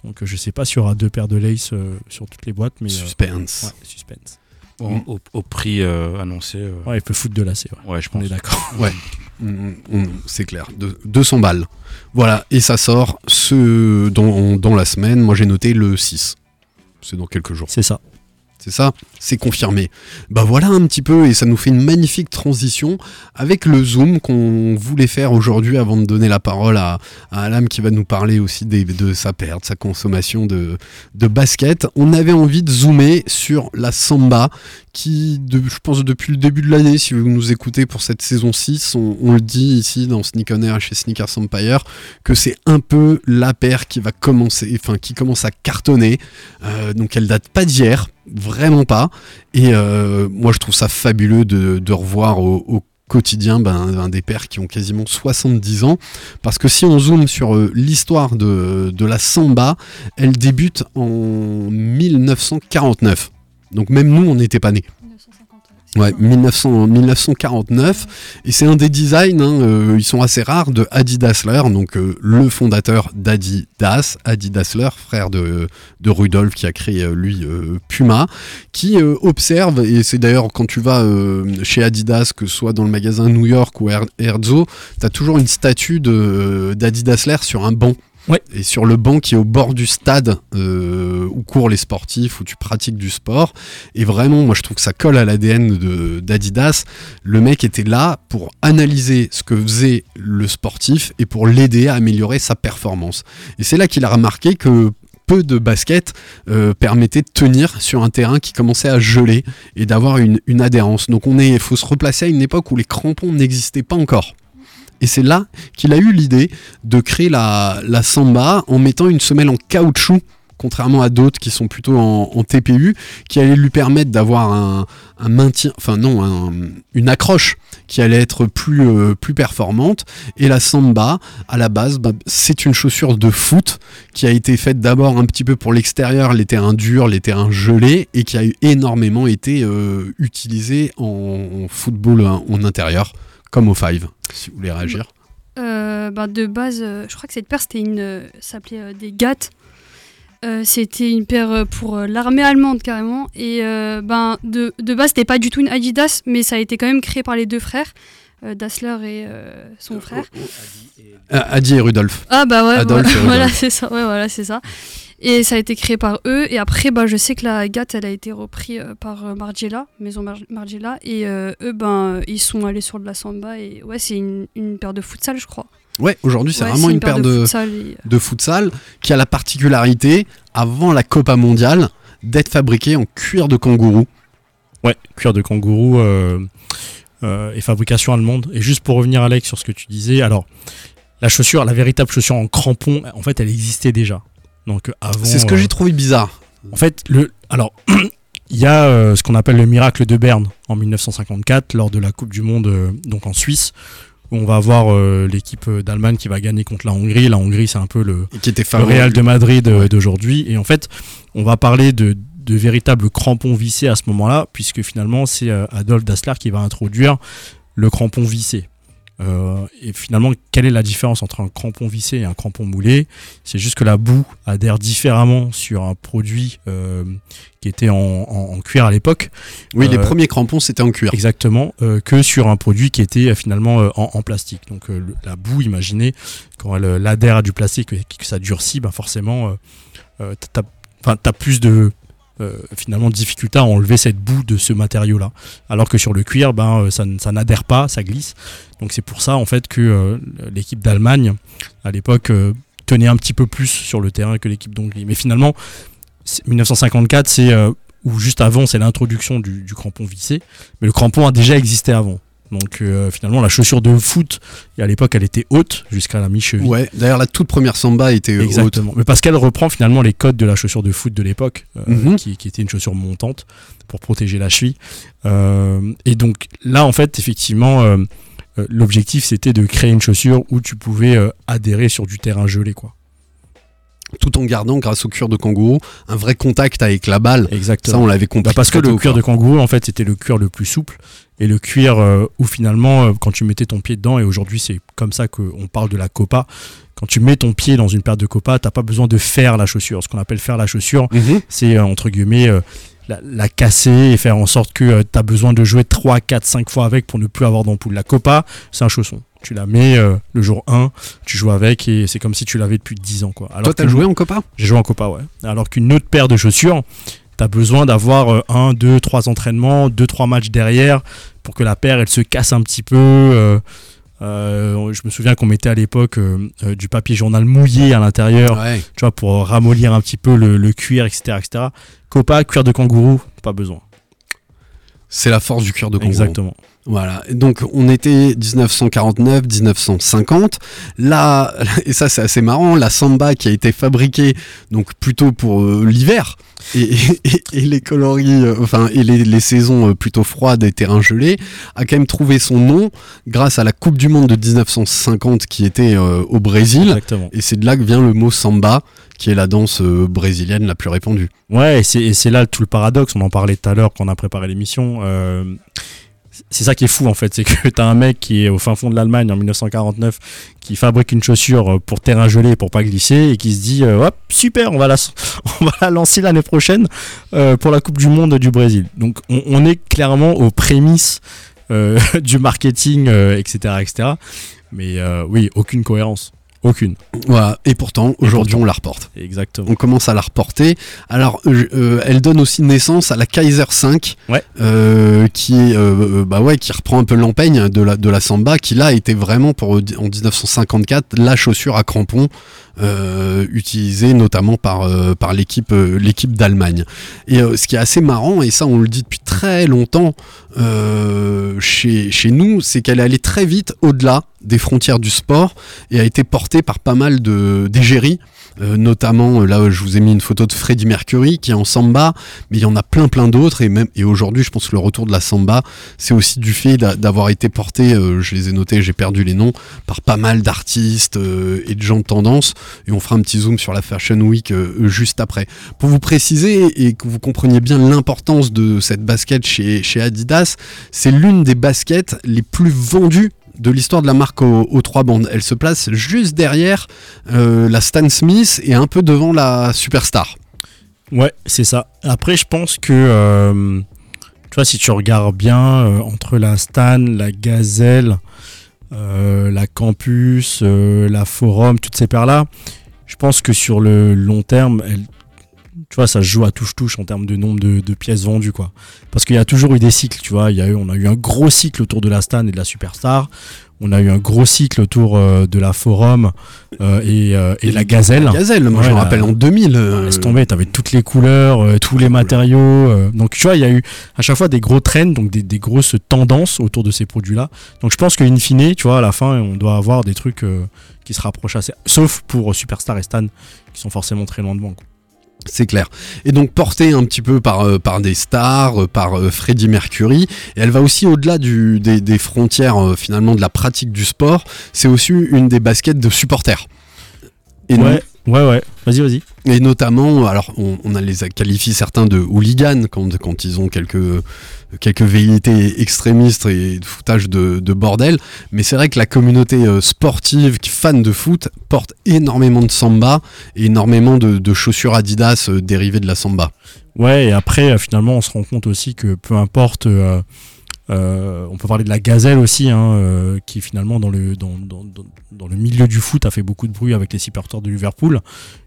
Donc, je sais pas s'il y aura deux paires de lace sur toutes les boîtes, mais. Suspense. ouais, suspense. Au, au- au prix euh, annoncé. euh, Ouais, il peut foutre deux lacets. Ouais. ouais, je On pense. est d'accord. Mm, mm, c'est clair. De- 200 balles. Voilà. Et ça sort ce, dans, dans la semaine. Moi, j'ai noté le 6. C'est dans quelques jours. C'est ça. C'est ça, c'est confirmé. Bah voilà un petit peu, et ça nous fait une magnifique transition avec le zoom qu'on voulait faire aujourd'hui avant de donner la parole à, Alam qui va nous parler aussi de sa perte, sa consommation de, basket. On avait envie de zoomer sur la samba qui, je pense depuis le début de l'année, si vous nous écoutez pour cette saison 6, on, le dit ici dans Sneak On Air chez Sneakers Empire, que c'est un peu la paire qui va commencer, enfin qui commence à cartonner. Euh, donc elle date pas d'hier, vraiment pas. Et euh, moi je trouve ça fabuleux de, revoir au, quotidien ben, des pères qui ont quasiment 70 ans. Parce que si on zoome sur euh, l'histoire de, de la samba, elle débute en 1949. Donc même nous, on n'était pas nés. 1950, Ouais, 1900 1949. Et c'est un des designs, hein, euh, ils sont assez rares, de Adi Dassler, donc euh, le fondateur d'Adidas, Adi Dassler, frère de, de Rudolf qui a créé euh, lui Puma, qui observe, et c'est d'ailleurs quand tu vas chez Adidas, que ce soit dans le magasin New York ou Her- Herzo, tu toujours une statue d'Adi Dassler sur un banc. Ouais. Et sur le banc qui est au bord du stade euh, où courent les sportifs, où tu pratiques du sport. Et vraiment, moi je trouve que ça colle à l'ADN d'Adidas. Le mec était là pour analyser ce que faisait le sportif et pour l'aider à améliorer sa performance. Et c'est là qu'il a remarqué que peu de basket euh, permettait de tenir sur un terrain qui commençait à geler et d'avoir une, une adhérence. Donc on est, faut se replacer à une époque où les crampons n'existaient pas encore. Et c'est là qu'il a eu l'idée de créer la, samba en mettant une semelle en caoutchouc, contrairement à d'autres qui sont plutôt en, TPU, qui allait lui permettre d'avoir un, maintien, enfin une accroche qui allait être plus, euh, plus performante. Et la samba, à la base, bah, c'est une chaussure de foot qui a été faite d'abord un petit peu pour l'extérieur, les terrains durs, les terrains gelés, et qui a énormément été euh, utilisée en, football en, en intérieur, comme au five, si vous voulez réagir. Euh, bah, de base, euh, je crois que cette paire, c'était une, euh, ça s'appelait euh, des GATT. Euh, c'était une paire pour euh, l'armée allemande carrément. Et euh, ben, de, de base, c'était pas du tout une Adidas, mais ça a été quand même créé par les deux frères, euh, Dassler et euh, son frère. Euh, Adi et Rudolf. Ah bah ouais, voilà, c'est ça, ouais, voilà, c'est ça. Et ça a été créé par eux. Et après, bah, je sais que la GATT, elle a été reprise euh, par euh, Margiela, Maison Mar- Margiela. Et euh, eux, ben, ils sont allés sur de la samba. Et ouais, c'est une, une paire de futsal, je crois. Ouais, aujourd'hui c'est Ouais, vraiment une, paire de, futsal et- de futsal qui a la particularité, avant la Copa mondiale, d'être fabriquée en cuir de kangourou. Ouais, cuir de kangourou euh, euh, et fabrication allemande. Et juste pour revenir, Alex, sur ce que tu disais, alors, la chaussure, la véritable chaussure en crampon, en fait, elle existait déjà. Donc, euh, avant. C'est ce que euh, j'ai trouvé bizarre. En fait, le, alors, Il y a euh, ce qu'on appelle le miracle de Berne en 1954 lors de la Coupe du Monde euh, donc en Suisse où on va avoir euh, l'équipe d'Allemagne qui va gagner contre la Hongrie. La Hongrie c'est un peu le, Et qui était le favori. Real de Madrid d'aujourd'hui et en fait on va parler de, de véritables crampons vissés à ce moment-là puisque finalement c'est Adolf Dassler qui va introduire le crampon vissé. Euh, et finalement, quelle est la différence entre un crampon vissé et un crampon moulé C'est juste que la boue adhère différemment sur un produit euh, qui était en, en- en cuir à l'époque. Oui, les Euh, premiers crampons, c'était en cuir. Exactement, que sur un produit qui était finalement en, en plastique. Donc la boue, imaginez, quand elle adhère à du plastique et que ça durcit, ben forcément, t'as t'as plus de finalement de difficulté à enlever cette boue de ce matériau-là. Alors que sur le cuir, ben euh, ça, n'adhère pas, ça glisse. Donc c'est pour ça en fait que euh, l'équipe d'Allemagne à l'époque euh, tenait un petit peu plus sur le terrain que l'équipe d'Hongrie. Mais finalement, c'est- 1954, c'est euh, ou juste avant, c'est l'introduction du, du crampon vissé. Mais le crampon a déjà existé avant. Donc euh, finalement, la chaussure de foot, à l'époque, elle était haute jusqu'à la mi-cheville. Ouais, d'ailleurs, la toute première samba était haute. Mais parce qu'elle reprend finalement les codes de la chaussure de foot de l'époque, euh, Mhm. qui, qui était une chaussure montante pour protéger la cheville. Euh, et donc là, en fait, effectivement, l'objectif c'était de créer une chaussure où tu pouvais adhérer sur du terrain gelé, quoi. Tout en gardant, grâce au cuir de kangourou, un vrai contact avec la balle. Exactement. Ça, on l'avait compris. Bah, parce que le cuir de kangourou, en fait, c'était le cuir le plus souple et le cuir euh, où finalement, euh, quand tu mettais ton pied dedans, et aujourd'hui c'est comme ça qu'on parle de la copa, quand tu mets ton pied dans une paire de copa, t'as pas besoin de faire la chaussure. Ce qu'on appelle faire la chaussure, Mhm. c'est euh, entre guillemets euh, la, la casser et faire en sorte que tu as besoin de jouer 3, 4, 5 fois avec pour ne plus avoir d'ampoule. La copa, c'est un chausson. Tu la mets euh, le jour 1, tu joues avec et c'est comme si tu l'avais depuis 10 ans. Quoi. Alors Toi, t'as joué en copa? J'ai joué en Copa, ouais. Alors qu'une autre paire de chaussures, t'as besoin d'avoir euh, un, deux, trois entraînements, deux, trois matchs derrière pour que la paire elle se casse un petit peu. euh, euh, je me souviens qu'on mettait à l'époque euh, du papier journal mouillé à l'intérieur, Ouais. tu vois, pour ramollir un petit peu le, le cuir, etc., etc. Copa, cuir de kangourou, pas besoin. C'est la force du cuir de kangourou. Exactement. Voilà. Donc on était 1949, 1950. Là, et ça c'est assez marrant, la samba qui a été fabriquée donc plutôt pour euh, l'hiver et, et- et les coloris, euh, enfin et les, les saisons euh, plutôt froides et terrains gelés, a quand même trouvé son nom grâce à la Coupe du Monde de 1950 qui était euh, au Brésil. Exactement. Et c'est de là que vient le mot samba, qui est la danse euh, brésilienne la plus répandue. Ouais, et c'est, et c'est là tout le paradoxe. On en parlait tout à l'heure quand on a préparé l'émission. C'est ça qui est fou en fait, c'est que t'as un mec qui est au fin fond de l'Allemagne en 1949, qui fabrique une chaussure euh, pour terrain gelé pour pas glisser et qui se dit euh, hop super, on va la, on lancer l'année prochaine euh, pour la Coupe du Monde du Brésil. Donc on, est clairement aux prémices du marketing, etc., etc. Mais oui, aucune cohérence, aucune. Voilà. Et pourtant, aujourd'hui, on la reporte. Exactement. on commence à la reporter. Alors, euh, euh, elle donne aussi naissance à la Kaiser 5, Ouais. euh, qui euh, bah ouais, qui reprend un peu l'empeigne de la de la samba, qui là était vraiment pour en 1954 la chaussure à crampons euh, utilisée notamment par euh, euh, l'équipe d'Allemagne. Et ce qui est assez marrant, et ça on le dit depuis très longtemps chez chez nous, c'est qu'elle est allée très vite au-delà des frontières du sport et a été portée par pas mal d'égéries. Euh, notamment euh, là je vous ai mis une photo de Freddie Mercury qui est en samba mais il y en a plein plein d'autres. Et même et aujourd'hui je pense que le retour de la samba c'est aussi du fait d'a- d'avoir été porté euh, je les ai notés j'ai perdu les noms par pas mal d'artistes et de gens de tendance. Et on fera un petit zoom sur la Fashion Week juste après. Pour vous préciser et que vous compreniez bien l'importance de cette basket chez Adidas c'est l'une des baskets les plus vendues de l'histoire de la marque aux, trois bandes. Elle se place juste derrière euh, la Stan Smith et un peu devant la Superstar. Ouais, c'est ça. Après, je pense que, euh, tu vois, si tu regardes bien euh, entre la Stan, la Gazelle, la Campus, la Forum, toutes ces paires-là, je pense que sur le long terme, elles- tu vois, ça se joue à touche-touche en termes de nombre de, de pièces vendues, quoi. Parce qu'il y a toujours eu des cycles, tu vois. Il y a eu, on a eu un gros cycle autour de la Stan et de la Superstar. On a eu un gros cycle autour euh, de la Forum euh, et, euh, et la Gazelle. Gazelle, moi je me rappelle en 2000. euh, Laisse tomber, t'avais toutes les couleurs, tous les matériaux. donc tu vois, il y a eu à chaque fois des gros trends, donc des, des grosses tendances autour de ces produits-là. Donc je pense qu'in fine, tu vois, à la fin, on doit avoir des trucs qui se rapprochent assez. Sauf pour Superstar et Stan, qui sont forcément très loin devant. quoi. C'est clair. Et donc portée un petit peu par, euh, par des stars, euh, par euh, Freddie Mercury, et elle va aussi au-delà du- des, des frontières euh, finalement de la pratique du sport, c'est aussi une des baskets de supporters. Et, Ouais, ouais, ouais. Vas-y, vas-y. et notamment, alors on, on a les a qualifié certains de hooligans quand, quand ils ont quelques, quelques velléités extrémistes et de foutage de, de bordel, mais c'est vrai que la communauté euh, sportive fan de foot porte énormément de samba et énormément de, de chaussures Adidas euh, dérivées de la samba. Ouais, et après, euh, finalement, on se rend compte aussi que peu importe. euh, euh, on peut parler de la gazelle aussi, hein, euh, qui finalement dans le, dans, dans, dans- le milieu du foot a fait beaucoup de bruit avec les supporters de Liverpool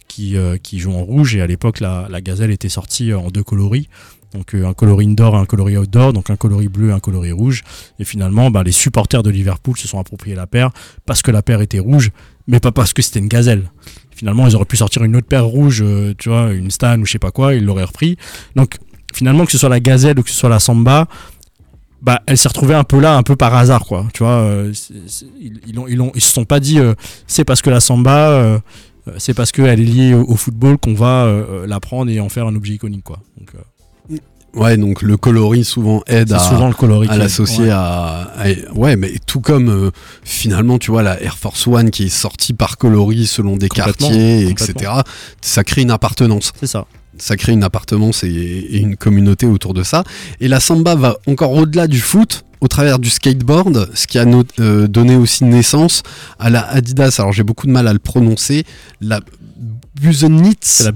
qui, euh, qui jouent en rouge. Et à l'époque, la, la gazelle était sortie en deux coloris. Donc un coloris indoor un coloris outdoor, donc un coloris bleu un coloris rouge. Et finalement, bah, les supporters de Liverpool se sont appropriés la paire parce que la paire était rouge, mais pas parce que c'était une gazelle. Finalement, ils auraient pu sortir une autre paire rouge, tu vois, une Stan ou je sais pas quoi, ils l'auraient repris. Donc finalement, que ce soit la gazelle ou que ce soit la samba, bah, elle s'est retrouvée un peu là, un peu par hasard, quoi. Tu vois, euh, ils, ils, ont, ils, ont- ils se sont pas dit, euh, c'est parce que la samba, euh, c'est parce qu'elle est liée au, au football qu'on va la prendre et en faire un objet iconique, quoi. Donc, Ouais, donc le coloris souvent aide à, souvent le coloris. à qui- l'associer ouais. à, à- Ouais, mais tout comme finalement, tu vois, la Air Force One qui est sortie par coloris selon des quartiers, etc., ça crée une appartenance. C'est ça. Ça crée une appartenance et, une communauté autour de ça. Et la samba va encore au-delà du foot, au travers du skateboard, ce qui a euh, donné aussi naissance à la Adidas. Alors j'ai beaucoup de mal à le prononcer, la La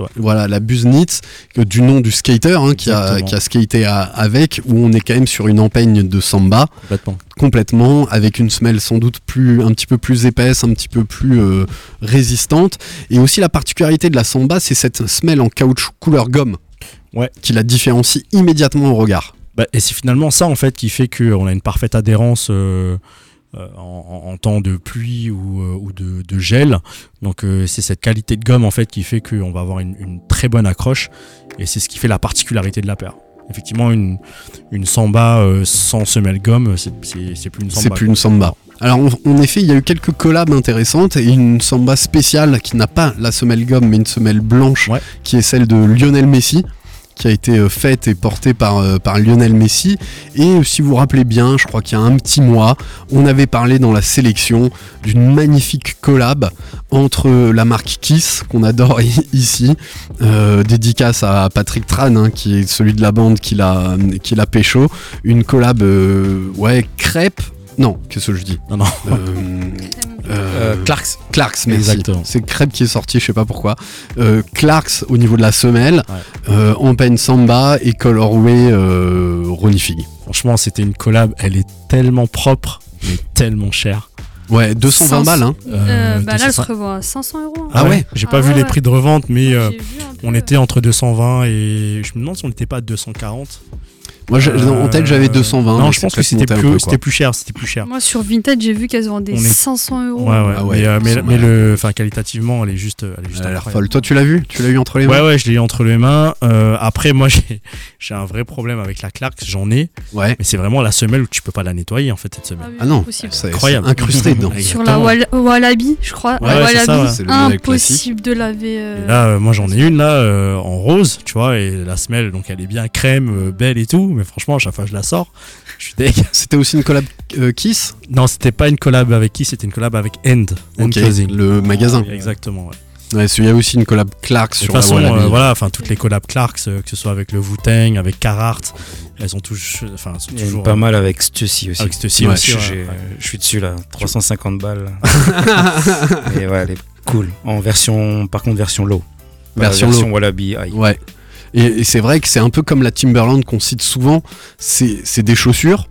ouais. Voilà, la Busenitz, que- du nom du skater hein, qui, a, qui a skaté à- avec, où on est quand même sur une empeigne de samba Complètement. complètement, avec une semelle sans doute plus, un petit peu plus épaisse, un petit peu plus euh, résistante. Et aussi la particularité de la samba, c'est cette semelle en caoutchouc couleur gomme, Ouais. qui la différencie immédiatement au regard. Bah, et c'est finalement ça en fait qui fait qu'on a une parfaite adhérence euh, euh, en, temps de pluie ou, euh, ou de, de gel. Donc euh, c'est cette qualité de gomme en fait qui fait qu'on va avoir une, une très bonne accroche et c'est ce qui fait la particularité de la paire. Effectivement, une, une samba euh, sans semelle gomme, c'est- plus une samba. C'est plus une samba. Alors en, en effet, il y a eu quelques collabs intéressantes et une samba spéciale qui n'a pas la semelle gomme mais une semelle blanche Ouais. qui est celle de Lionel Messi qui a été euh, faite et portée par, euh, Lionel Messi. Et euh, si vous vous rappelez bien, je crois qu'il y a un petit mois, on avait parlé dans la sélection d'une magnifique collab entre la marque Kiss, qu'on adore ici, dédicace à Patrick Tran, hein, qui est celui de la bande qui l'a pécho, une collab, ouais, crêpe. Non, qu'est-ce que je dis Non, non. Euh, euh, Clarks. Clarks, merci. Exactement. C'est Crêpe qui est sorti, je sais pas pourquoi. Euh, Clarks au niveau de la semelle, Ouais. euh, Samba et Colorway euh, Ronnie Fig. Franchement, c'était une collab, elle est tellement propre, mais tellement chère. Ouais, 220 500. balles, hein. Euh, bah là, elle se 205. revend à 500 euros. hein. Ah ouais J'ai pas Ah vu ouais, les prix de revente, mais euh, on était entre 220 et je me demande si on n'était pas à 240. Moi, j'ai- en tête, j'avais Euh, 220. Non, mais je pense que c'était plus, c'était cher, c'était plus cher. Moi, sur Vinted, j'ai vu qu'elles se vendaient On est- 500 euros. Ouais, ouais, Ah ouais, mais, euh, mais, mais le, enfin, qualitativement, elle est juste, elle est juste Elle incroyable. folle. Toi, tu l'as vu? Tu l'as eu entre les mains? Ouais, ouais, je l'ai eu entre les mains. Euh, après, moi, j'ai, j'ai un vrai problème avec la Clarks, j'en ai, Ouais. mais c'est vraiment la semelle où tu peux pas la nettoyer, en fait, cette semelle. oui, Ah non, c'est Incroyable. c'est incrusté dedans. Sur la Wal- Wallaby, je crois. Ouais, la ouais, c'est ça, Wallaby, impossible de laver. euh, là, euh, moi, j'en ai une, là, euh, en rose, tu vois, et la semelle, donc elle est bien crème, euh, belle et tout, mais franchement, à chaque fois que je la sors, je suis deg. C'était aussi une collab euh, Kiss? Non, c'était pas une collab avec qui, c'était une collab avec End. End Ok, Clothing. le magasin. Exactement, ouais. Ouais, il y a aussi une collab Clarks De sur toute la façon, Wallaby. euh, voilà, enfin toutes les collabs Clarks, euh, que ce soit avec le Wu-Tang, avec Carhartt, elles sont tous, enfin, sont toujours pas mal avec Stussy aussi. avec Stussy Ouais, aussi. ouais. Je suis dessus là, 350 balles. Et ouais, elle est cool. En version, par contre, version low. Version version Wallaby High. Ouais. Et, et c'est vrai que c'est un peu comme la Timberland qu'on cite souvent. C'est des chaussures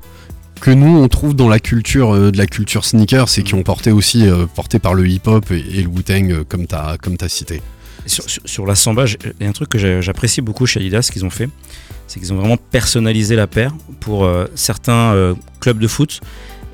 que nous on trouve dans la culture euh, de la culture sneaker, c'est qui ont porté aussi euh, porté par le hip-hop et, et le Wu-Tang euh, comme t'as comme t'as cité. Sur, sur- sur la samba, il y a un truc que j'apprécie beaucoup chez Adidas, ce qu'ils ont fait, c'est qu'ils ont vraiment personnalisé la paire pour certains clubs de foot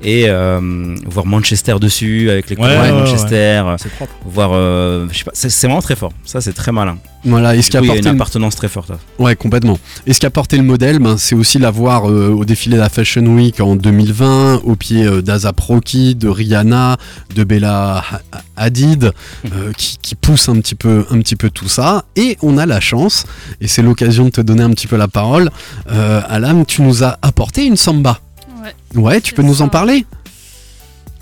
et euh, voir Manchester dessus avec les Ouais, couleurs de ouais, ouais, Manchester, euh, C'est propre. voir, euh, je sais pas, c'est vraiment très fort. Ça, c'est très malin. Voilà, et ce qui apporté une appartenance très forte. Ouais, complètement. Et ce qui a porté le modèle, ben, c'est aussi l'avoir euh, au défilé de la Fashion Week en 2020, au pied euh, d'Azap Rocky, de Rihanna, de Bella Ha- Hadid, euh, qui, qui pousse un petit, peu, un petit peu tout ça. Et on a la chance, et c'est l'occasion de te donner un petit peu la parole, euh, Alam, tu nous as apporté une samba. Ouais. Ouais, tu peux nous en parler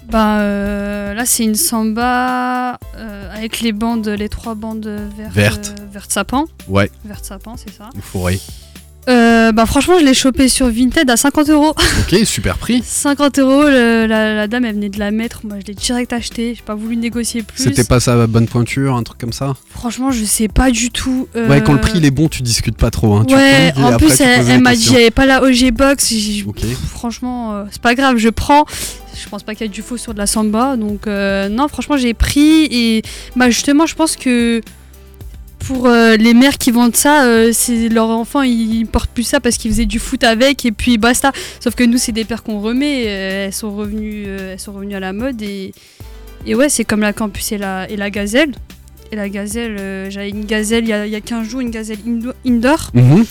Bah euh, là c'est une samba euh, avec les bandes, les trois bandes vertes. Vertes. euh, sapin. Ouais, Vert sapin, c'est ça. faudrait. Euh, bah franchement je l'ai chopé sur Vinted à 50 euros. Ok, super prix. 50 euros, la, la dame elle venait de la mettre, moi je l'ai direct acheté, j'ai pas voulu négocier plus. C'était pas sa bonne pointure, un truc comme ça Franchement je sais pas du tout. euh, Ouais, quand le prix il est bon, tu discutes pas trop. Hein. Ouais, en plus elle, m'a dit avait pas la OG box, franchement euh, c'est pas grave, je prends. Je pense pas qu'il y a du faux sur de la samba, donc non franchement j'ai pris et bah justement je pense que pour euh, les mères qui vendent ça, euh, c'est leurs enfants ils portent plus ça parce qu'ils faisaient du foot avec et puis basta. Sauf que nous c'est des paires qu'on remet, euh, elles sont revenues, elles sont revenues à la mode et, et ouais c'est comme la campus et la, et la gazelle. Et la gazelle, j'avais une gazelle il y, a, il y a 15 jours, une gazelle indo- indoor. Mhm.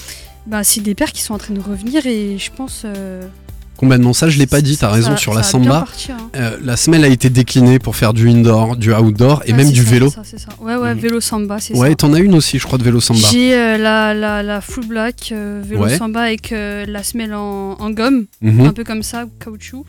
Bah, c'est des paires qui sont en train de revenir et je pense. Complètement, ça je l'ai pas dit, t'as raison ça- sur ça la samba. hein. Euh, la semelle a été déclinée pour faire du indoor, du outdoor et Ouais, même du ça, vélo. Ouais, ouais, Mhm. vélo samba, c'est Ouais, ça. t'en as une aussi, je crois, de vélo samba. J'ai euh, la, la, la full black euh, vélo Ouais. samba avec la semelle en, en gomme, Mhm. un peu comme ça, caoutchouc.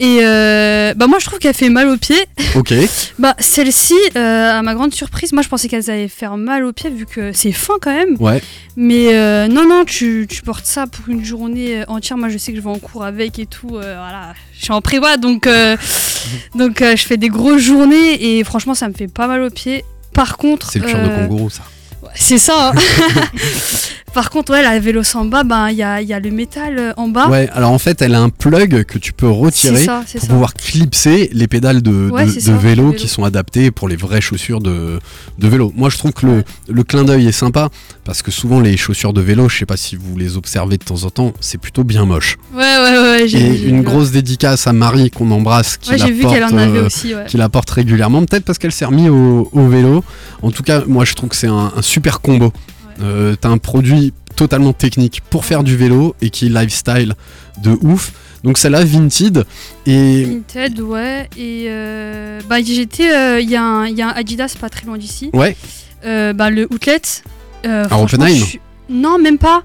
Et euh, bah moi je trouve qu'elle fait mal aux pieds. Ok, Bah celle-ci, euh, à ma grande surprise, moi je pensais qu'elles allaient faire mal aux pieds vu que c'est fin quand même. ouais. Mais euh, non, non, tu, tu portes ça pour une journée entière. Moi, je sais que je vais en cours avec et tout. voilà, je suis en prévoit, donc, donc je fais des grosses journées et franchement, ça me fait pas mal aux pieds. Par contre, C'est le cure de kangourou, ça. C'est ça. hein. Par contre, ouais, la vélo samba, ben il y a, y a le métal euh, en bas. Ouais, alors en fait, elle a un plug que tu peux retirer ça, pour ça. pouvoir clipser les pédales de, Ouais, de- c'est de ça, vélo de qui sont adaptées pour les vraies chaussures de, de vélo. Moi, je trouve que le, le clin d'œil est sympa parce que souvent, les chaussures de vélo, je sais pas si vous les observez de temps en temps, c'est plutôt bien moche. Ouais, ouais, ouais. j'ai- Et une grosse dédicace à Marie qu'on embrasse qui Ouais, la j'ai vu porte, qu'elle en avait euh, aussi. Ouais. qui la porte régulièrement, peut-être parce qu'elle s'est remise au, au vélo. En tout cas, moi je trouve que c'est un, un super combo. Euh, T'as un produit totalement technique pour faire du vélo et qui est lifestyle de ouf. Donc celle-là, Vinted. Et Vinted, ouais. Et euh, bah, j'étais. euh, Il y, a un- il y a un Adidas pas très loin d'ici. ouais, bah, le outlet. À Oppenheim je Non, même pas.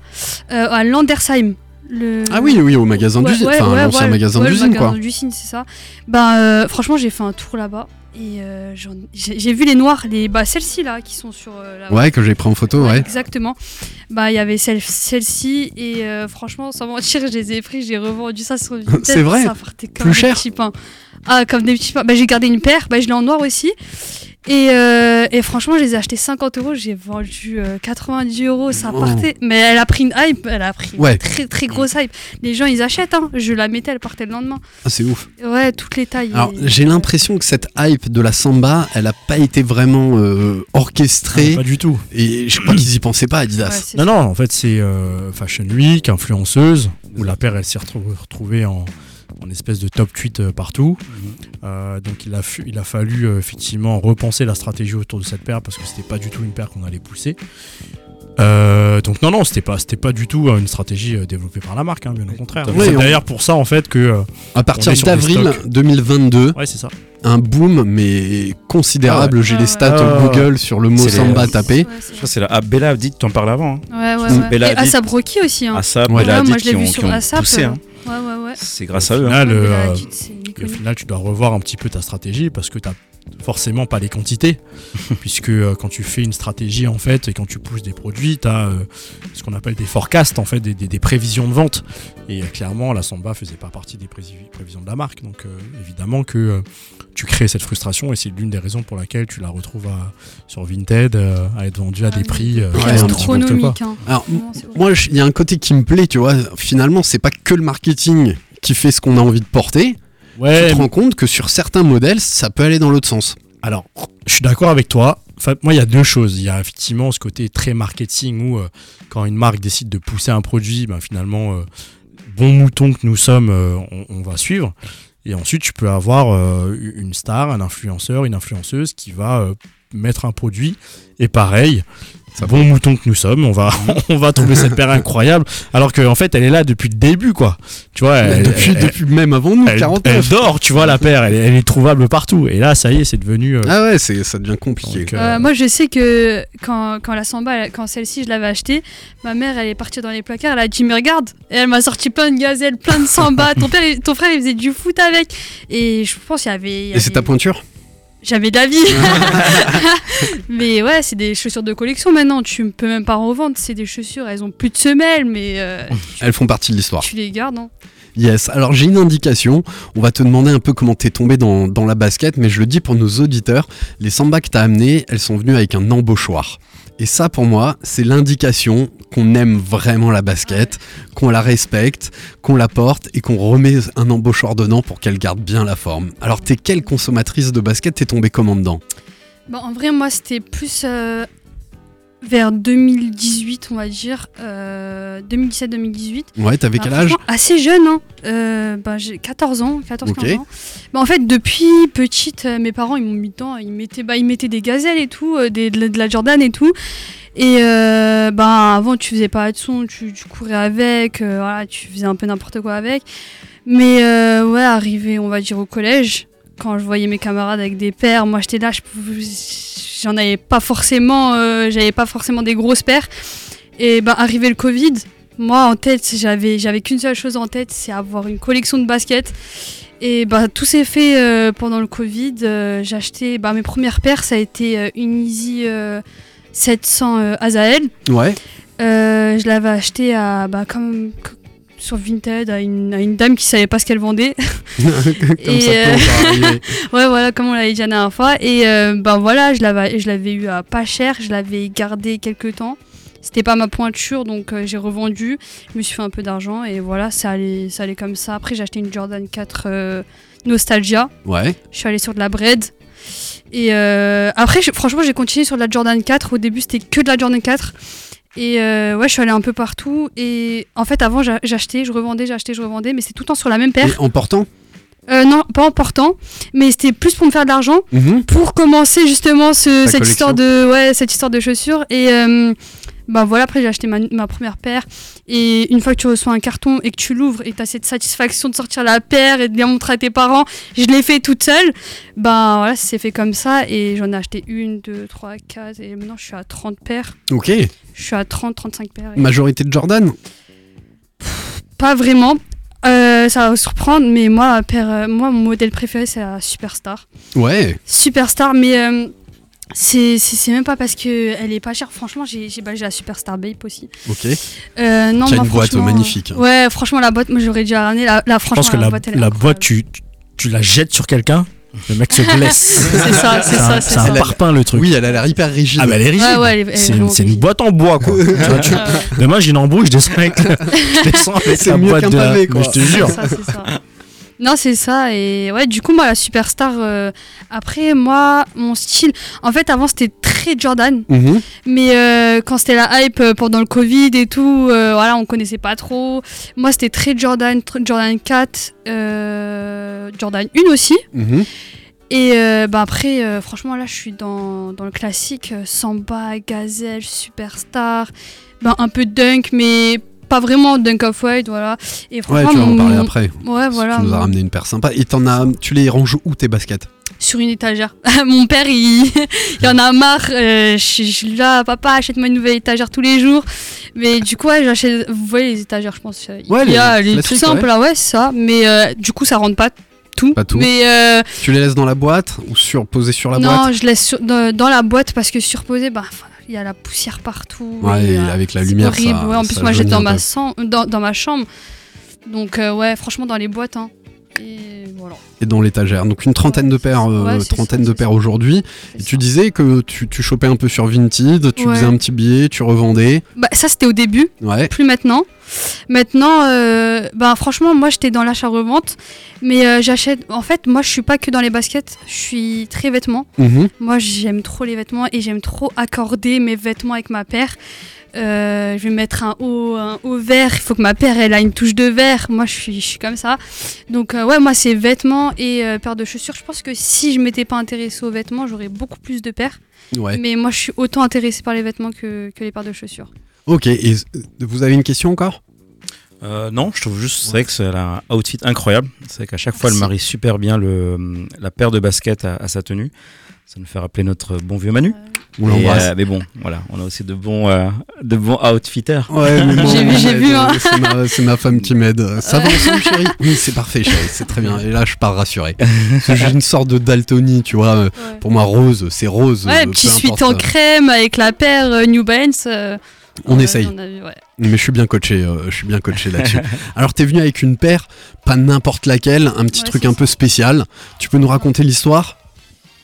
À Landersheim. Le... ah oui, oui, au magasin Ouais, d'usine, ouais, enfin ouais, l'ancien magasin d'usine quoi. magasin d'usine, c'est ça. Bah, euh, franchement, j'ai fait un tour là-bas. Et euh, j'ai vu les noirs, les, bah, celles-ci là, qui sont sur euh, Ouais, que j'ai pris en photo, ouais. Exactement. Bah, il y avait celle- celle-ci et euh, franchement, sans mentir, je les ai pris, j'ai revendu ça sur. C'est vrai Ça partait comme Plus des cher petits pains. Ah, comme des petits pains. Bah, j'ai gardé une paire, bah, je l'ai en noir aussi. Et, euh, et franchement, je les ai achetés 50 euros, j'ai vendu euh, 90 euros, ça Oh. partait. Mais elle a pris une hype, elle a pris Ouais. une très très grosse hype. Les gens, ils achètent, hein. Je la mettais, elle partait le lendemain. Ah, c'est ouf. Ouais, toutes les tailles. Alors et- j'ai l'impression que cette hype de la samba, elle a pas été vraiment euh, orchestrée. Pas du tout. Et je crois qu'ils y pensaient pas, Adidas. Non, ça. non, en fait, c'est euh, Fashion Week, influenceuse, où la paire, elle s'est retrou- retrouvée en, en espèce de top tweet euh, partout. Euh, donc, il a, fu- il a fallu euh, effectivement repenser la stratégie autour de cette paire parce que c'était pas du tout une paire qu'on allait pousser. Euh, donc non non c'était pas c'était pas du tout une stratégie développée par la marque hein, bien au contraire Oui, c'est on- d'ailleurs pour ça en fait que À partir d'avril stocks. 2022, ouais c'est ça un boom mais considérable. Ah J'ai ouais. les stats Ah ouais. Google sur le mot C'est les- samba tapé. Ouais, c'est- Je crois c'est la ah, Bella Hadid, t'en parles avant. Hein. Ouais, ouais, ouais. Bella Et. Asap Rocky aussi. Hein. ASAP, Ouais. Bella Ouais, moi, je l'ai qui vu ont, sur ont ASAP, poussé. euh, hein. Ouais, ouais, ouais. C'est grâce à eux. hein. Là, le, Bella euh, au final, tu dois revoir un petit peu ta stratégie parce que tu forcément pas les quantités. puisque euh, quand tu fais une stratégie, en fait, et quand tu pousses des produits, tu as ce qu'on appelle des forecasts, en fait, des, des- des prévisions de vente. Et euh, clairement, la Samba faisait pas partie des prévisions de la marque. Donc, euh, évidemment que euh, tu crées cette frustration et c'est l'une des raisons pour laquelle tu la retrouves à- sur Vinted euh, à être vendue à Ah des prix euh, Ouais, un petit peu astronomique. hein. Alors, horrible. Moi, je- il y a un côté qui me plaît, tu vois. Finalement, c'est pas que le marketing qui fait ce qu'on a envie de porter. Ouais, tu te rends compte que sur certains modèles, ça peut aller dans l'autre sens. Alors, je suis d'accord avec toi. Enfin, moi, il y a deux choses. Il y a effectivement ce côté très marketing où, euh, quand une marque décide de pousser un produit, ben, finalement, euh, bon mouton que nous sommes, euh, on, on va suivre. Et ensuite, tu peux avoir une star, un influenceur, une influenceuse qui va mettre un produit. Et pareil, bon mouton que nous sommes, on va, on va trouver cette paire incroyable. Alors qu'en fait, elle est là depuis le début, quoi. Tu vois, elle, depuis, elle- depuis même avant nous, elle- 49. elle dort, tu vois, la paire. Elle, est- elle est trouvable partout. Et là, ça y est, c'est devenu. euh, Ah ouais, c'est, ça devient compliqué. Donc, Euh, moi, je sais que quand, quand la Samba, quand celle-ci, je l'avais achetée, ma mère, elle est partie dans les placards, elle a dit, mais regarde, et elle m'a sorti plein de gazelles, plein de Samba. ton, père, ton frère, il faisait du foot avec. Et je pense qu'il y avait. il y Et c'est ta pointure? La vie. mais ouais, c'est des chaussures de collection maintenant. Tu peux même pas revendre. C'est des chaussures, elles ont plus de semelles, mais euh, Elles font partie de l'histoire. tu les gardes. Hein. Yes, alors j'ai une indication. On va te demander un peu comment t'es tombé dans, dans la basket, mais je le dis pour nos auditeurs, les samba que t'as amenées, elles sont venues avec un embauchoir. Et ça, pour moi, c'est l'indication qu'on aime vraiment la basket, qu'on la respecte, qu'on la porte et qu'on remet un embauchoir dedans pour qu'elle garde bien la forme. Alors, t'es quelle consommatrice de basket? T'es tombée comment dedans? Bon, en vrai, moi, c'était plus euh, vers 2018, on va dire. euh, 2017-2018. Ouais, t'avais Bah, quel âge franchement, Assez jeune, hein. Euh, bah, j'ai 14 ans, 14-15 Ok. ans. Bah, en fait, depuis petite, euh, mes parents, ils m'ont mis dedans. Ils mettaient, bah, ils mettaient des gazelles et tout, euh, des, de, la- de la Jordan et tout. Et euh, bah, avant, tu faisais pas de son, tu, tu courais avec, euh, voilà, tu faisais un peu n'importe quoi avec. Mais euh, ouais, arrivé, on va dire, au collège, quand je voyais mes camarades avec des paires, moi j'étais là, je pouvais- j'en avais pas forcément, euh, j'avais pas forcément des grosses paires. Et bah, arrivé le Covid, moi en tête, j'avais, j'avais qu'une seule chose en tête, c'est avoir une collection de baskets. Et bah, tout s'est fait euh, pendant le Covid. Euh, j'ai acheté bah, mes premières paires, ça a été euh, une Easy euh, 700 euh, Azael. Ouais. Je l'avais acheté à, bah, comme, sur Vinted à une, à une dame qui savait pas ce qu'elle vendait. Comme Et, ça euh, ouais, voilà, comme on l'avait dit la dernière fois. Et euh, ben voilà, je l'avais, je l'avais eu à pas cher, je l'avais gardé quelques temps. C'était pas ma pointure, donc euh, j'ai revendu. Je me suis fait un peu d'argent et voilà, ça allait, ça allait comme ça. Après, j'ai acheté une Jordan 4 euh, Nostalgia. Ouais. Je suis allée sur de la bread. Et après, je- franchement, j'ai continué sur de la Jordan 4. Au début, c'était que de la Jordan 4. Et euh, ouais, je suis allée un peu partout. Et en fait, avant, j'a- j'achetais, je revendais, j'achetais, je revendais, mais c'est tout le temps sur la même paire. Et en portant? Euh, non, pas en portant, mais c'était plus pour me faire de l'argent, Mhm. pour commencer justement ce- cette histoire de ouais, cette histoire de chaussures. Et euh, bah voilà, après j'ai acheté ma, ma première paire. Et une fois que tu reçois un carton et que tu l'ouvres et tu as cette satisfaction de sortir la paire et de bien montrer à tes parents, je l'ai fait toute seule. Bah voilà, ça s'est fait comme ça. Et j'en ai acheté une, deux, trois, quatre. Et maintenant je suis à 30 paires. Ok. Je suis à 30, 35 paires. Majorité de Jordan Pas vraiment. Euh, ça va vous surprendre, mais moi, paire, euh, moi, mon modèle préféré, c'est la Superstar. Ouais. Superstar, mais euh, c'est même pas parce qu'elle est pas chère. Franchement, j'ai bah, la Superstar Babe aussi. Ok. Euh, non, Qui a moi, une boîte magnifique, hein. Ouais, franchement, la boîte, moi j'aurais dû la ramener. La, la, Je franchement, pense que la, boîte, elle est la incroyable. boîte, tu, tu, tu la jettes sur quelqu'un, le mec se blesse. C'est ça, c'est ça, un- c'est C'est un ça. parpaing le truc. Oui, elle a l'air hyper rigide. Ah bah elle est rigide. Ouais, ouais, c'est une boîte en bois quoi. Tu vois, tu- ouais. Demain j'ai une embrouille, je descends avec, je descends avec C'est la mieux boîte qu'un de pavé, quoi. Mais je te jure. C'est ça, c'est ça. Non, c'est ça. Et ouais, du coup, moi, la superstar. euh, après, moi, mon style. En fait, avant, c'était très Jordan. Mhm. Mais euh, quand c'était la hype euh, pendant le Covid et tout, voilà, on connaissait pas trop. Moi, c'était très Jordan, Jordan 4, euh, Jordan 1 aussi. Mhm. Et euh, bah après, euh, franchement, là, je suis dans, dans le classique euh, Samba, Gazelle, Superstar, ben, un peu Dunk, mais pas vraiment Dunk of White, voilà. Et Ouais, tu vas en parler après. Ouais, voilà. tu nous as ramené une paire sympa. Et t'en as, tu les ranges où tes baskets? Sur une étagère. Mon père, il, il en a marre. euh, je je suis là, papa, achète-moi une nouvelle étagère tous les jours. Mais du coup, ouais, j'achète. Vous voyez les étagères, je pense. euh, Ouais, il y a les les tout simples, ouais. là, ouais, c'est ça. Mais euh, du coup, ça rentre pas tout. Pas tout. Mais euh, Tu les laisses dans la boîte ou sur, posées sur la non, boîte? je laisse sur- dans, dans la boîte parce que surposé, bah. Il y a la poussière partout. Ouais, et, euh, avec la lumière, horrible. ça- ouais, en plus, ça moi, j'étais ma, dans ma chambre. Donc, euh, ouais, franchement, dans les boîtes. Hein. Et voilà. et dans l'étagère. Donc une trentaine de paires, euh, Ouais, c'est ça, trentaine de paires aujourd'hui. Et tu disais que tu, tu chopais un peu sur Vinted, tu Ouais. faisais un petit billet, tu revendais. Bah, ça, c'était au début. Ouais. plus maintenant. Maintenant, euh, ben franchement, moi j'étais dans l'achat-revente, mais euh, j'achète. En fait, moi je suis pas que dans les baskets, je suis très vêtements. Mhm. Moi j'aime trop les vêtements et j'aime trop accorder mes vêtements avec ma paire Euh, je vais mettre un haut, un haut vert. Il faut que ma paire elle a une touche de vert. Moi, je suis, je suis comme ça. Donc euh, ouais, moi c'est vêtements et euh, paires de chaussures. Je pense que si je m'étais pas intéressée aux vêtements, j'aurais beaucoup plus de paires. Ouais. Mais moi, je suis autant intéressée par les vêtements que, que les paires de chaussures. Ok, et euh, vous avez une question encore? Euh, non, je trouve juste, c'est vrai que c'est un outfit incroyable. C'est vrai qu'à chaque fois, elle marie super bien le, la paire de baskets à, à sa tenue. Ça nous fait rappeler notre bon vieux Manu. On Et, l'embrasse. euh, mais bon, voilà, on a aussi de bons, euh, de bons outfitters. Ouais, mais J'ai vu, j'ai vu, m'aide, hein. euh, C'est ma, c'est ma femme qui m'aide. Ça va ensemble, chérie Oui, c'est parfait, chérie. C'est très bien. Et là, je pars rassuré. J'ai une sorte de daltonie, tu vois. euh, Ouais. Pour moi, rose, c'est rose. Ouais, euh, petit suite en euh, crème avec la paire euh, New Balance. euh, On ouais, essaye. on a vu, ouais. Mais je suis bien coaché, euh, je suis bien coaché là-dessus. Alors, t'es venu avec une paire, pas n'importe laquelle, un petit Ouais, truc un peu spécial. Tu peux nous raconter l'histoire?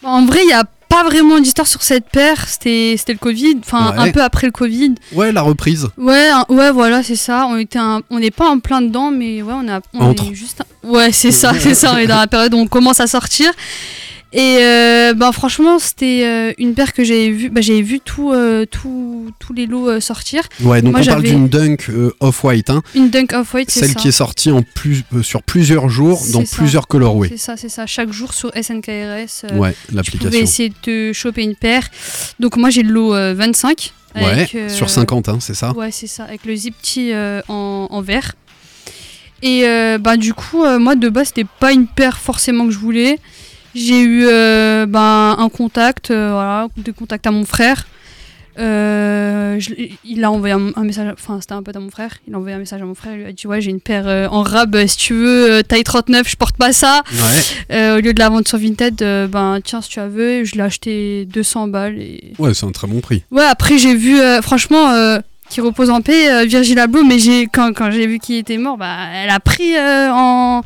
En vrai, il n'y a pas vraiment d'histoire sur cette paire. C'était c'était le Covid. Enfin, Ouais. un peu après le Covid. Ouais, la reprise. Ouais, un- ouais, voilà, c'est ça. On était, un- on n'est pas en plein dedans, mais ouais, on a, on Entre. est juste. un- Ouais, c'est ça, c'est ça. On est dans la période où on commence à sortir. Et euh, ben franchement, c'était euh, une paire que j'avais vu. Bah, j'avais vu tout, euh, tout- tous les lots euh, sortir. Ouais, donc Moi, on parle d'une Dunk Off-White, hein, Une Dunk Off White, c'est celle ça. qui est sortie en plus, sur plusieurs jours, dans ça. plusieurs colorways. C'est ça, c'est ça. Chaque jour sur SNKRS. Ouais, Tu pouvais l'application. essayer de choper une paire. Donc moi j'ai le lot euh, 25. Ouais, avec, euh, sur 50, hein, c'est ça Ouais, c'est ça, avec le zip euh, en, en vert. Et bah, du coup, moi de base, c'était pas une paire forcément que je voulais. J'ai eu euh, bah, un contact, euh, voilà, des contacts à mon frère. Euh, je il a envoyé un, un message, enfin c'était un pote à mon frère, il a envoyé un message à mon frère, il lui a dit ouais j'ai une paire en rab, si tu veux, taille 39, je porte pas ça. Ouais. Au lieu de la vendre sur Vinted, ben tiens si tu as veux, je l'ai acheté 200 balles et Ouais, c'est un très bon prix. Ouais, après j'ai vu, franchement, qui repose en paix, euh, Virgil Abloh, mais j'ai quand, quand j'ai vu qu'il était mort, bah, elle a pris euh, en.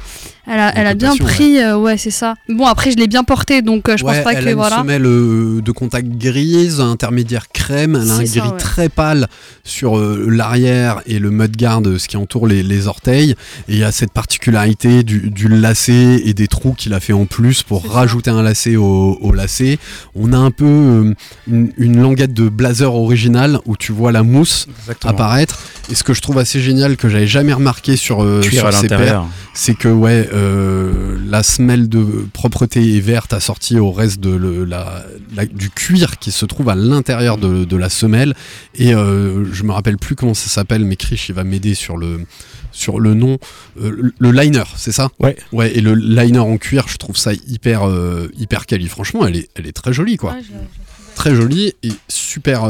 Elle a, elle a bien pris, euh, ouais, c'est ça. Bon, après, je l'ai bien porté, donc euh, je Ouais, pense pas elle que. a une Voilà. semelle euh, de contact grise, intermédiaire crème, elle a un ça, gris ouais. très pâle sur euh, l'arrière et le mudguard, ce qui entoure les, les orteils. Et il y a cette particularité du, du lacet et des trous qu'il a fait en plus pour ça. rajouter un lacet au, au lacet. On a un peu euh, une, une languette de blazer original où tu vois la mousse Exactement. apparaître. Et ce que je trouve assez génial, que j'avais jamais remarqué sur, euh, Cuir sur à ces paires, l'intérieur. c'est que ouais, euh, la semelle de propreté est verte assortie au reste de le- la, la- du cuir qui se trouve à l'intérieur de, de la semelle. Et euh, je me rappelle plus comment ça s'appelle, mais Krish il va m'aider sur le sur le nom. Euh, le, liner, c'est ça? Ouais. Ouais. Et le liner en cuir, je trouve ça hyper euh, hyper quali. Franchement, elle est elle est très jolie quoi. Ouais, je- je- Très jolie et super.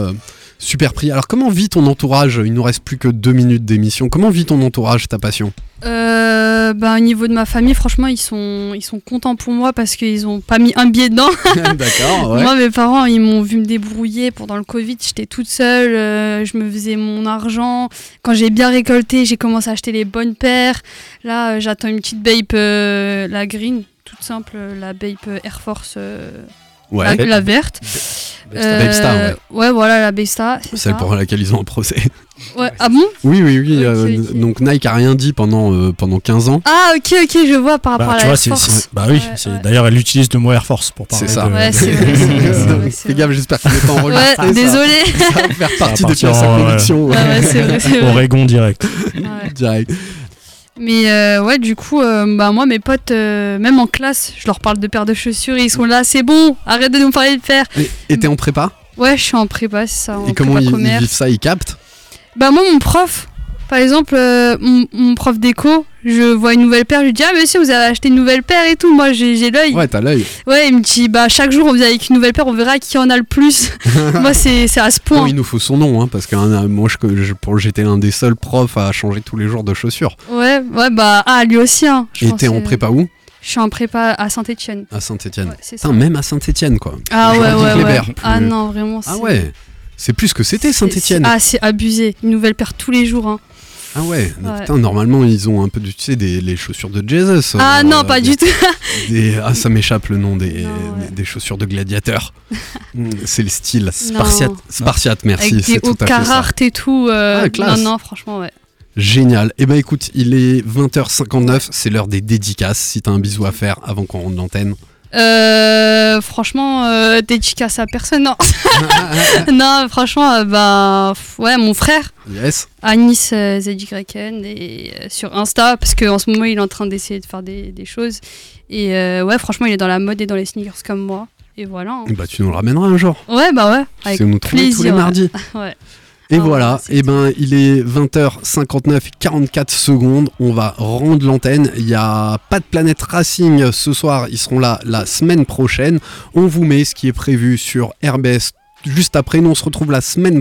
Super prix. Alors comment vit ton entourage? Il nous reste plus que deux minutes d'émission. Comment vit ton entourage ta passion? Euh, bah, au niveau de ma famille, franchement, ils sont, ils sont contents pour moi parce qu'ils ont pas mis un billet dedans. D'accord. Ouais. Moi, mes parents, ils m'ont vu me débrouiller pendant le Covid. J'étais toute seule, euh, je me faisais mon argent. Quand j'ai bien récolté, j'ai commencé à acheter les bonnes paires. Là, euh, j'attends une petite Bape, la green, toute simple, la Bape Air Force, Ouais. la, la verte. Star, ouais. ouais, voilà, la c'est Celle pour laquelle ils ont un procès. Ouais. Ah bon? Oui, oui, oui. Euh. Donc Nike a rien dit pendant, euh, pendant 15 ans. Ah, ok, ok, je vois par rapport Bah, à tu la vois, Air c'est, Force. c'est- bah oui, Ouais, c'est- ouais. d'ailleurs elle utilise le mot Air Force pour parler. C'est ça. de- Ouais, c'est vrai, Fais gaffe, j'espère qu'il n'est pas enregistré. Ouais, désolé. Ça va faire partie de sa en, vrai. Oregon direct. Ouais. Direct. Mais euh, ouais, du coup, euh, bah moi, mes potes, euh, même en classe, je leur parle de paires de chaussures et ils sont là, c'est bon, arrête de nous parler de paires. Et- t'es en prépa? Ouais, je suis en prépa, c'est ça. En Et comment ils, ils vivent ça? Ils captent? Bah moi, mon prof, par exemple, euh, mon, mon prof d'éco, je vois une nouvelle paire, je lui dis, ah monsieur, vous avez acheté une nouvelle paire et tout. Moi, j'ai l'œil. Ouais, t'as l'œil. Ouais, il me dit, bah chaque jour, on vient avec une nouvelle paire, on verra qui en a le plus. moi, c'est c'est à ce Oh, point. il nous faut son nom, hein, parce que hein, moi, je, je- pour- j'étais l'un des seuls profs à changer tous les jours de chaussures. Ouais, ouais, bah, ah, lui aussi, hein. je Et t'es en prépa où? Je suis en prépa à Saint-Etienne. À Saint-Etienne. Ouais, même à Saint-Etienne, quoi. Ah ouais, ouais, ouais. plus- Ah non, vraiment. Ah ouais C'est plus que c'était Saint-Etienne. Ah, c'est abusé. Une nouvelle paire tous les jours. Hein. Ah ouais, putain, normalement ils ont un peu, tu sais, des, les chaussures de Jesus. Ah euh, non, pas des- du tout. des- ah, ça m'échappe le nom des, Non, ouais. des, des chaussures de gladiateur. Mm, c'est le style. Spartiate. Spartiate, merci, Avec c'est des hauts et tout. euh, Ah, classe. non, non, franchement, ouais. Génial. Eh ben écoute, il est 20h59, c'est l'heure des dédicaces. Si t'as un bisou à faire avant qu'on rentre l'antenne. Euh, franchement, euh, dédicace à personne, non. non, franchement, bah, ouais, mon frère, Yes. Anis euh, ZYN, et euh, sur Insta, parce qu'en ce moment, il est en train d'essayer de faire des, des choses. Et euh, ouais, franchement, il est dans la mode et dans les sneakers comme moi. Et voilà. hein. Bah, tu nous le ramèneras un jour. Ouais, bah ouais, avec C'est nous trouver tous les plaisir, ouais. mardis. ouais. Et Ah, voilà, et ben il est 20h59 44 secondes, on va rendre l'antenne. Il n'y a pas de planète Racing ce soir, ils seront là la semaine prochaine. On vous met ce qui est prévu sur RBS juste après. Nous on se retrouve la semaine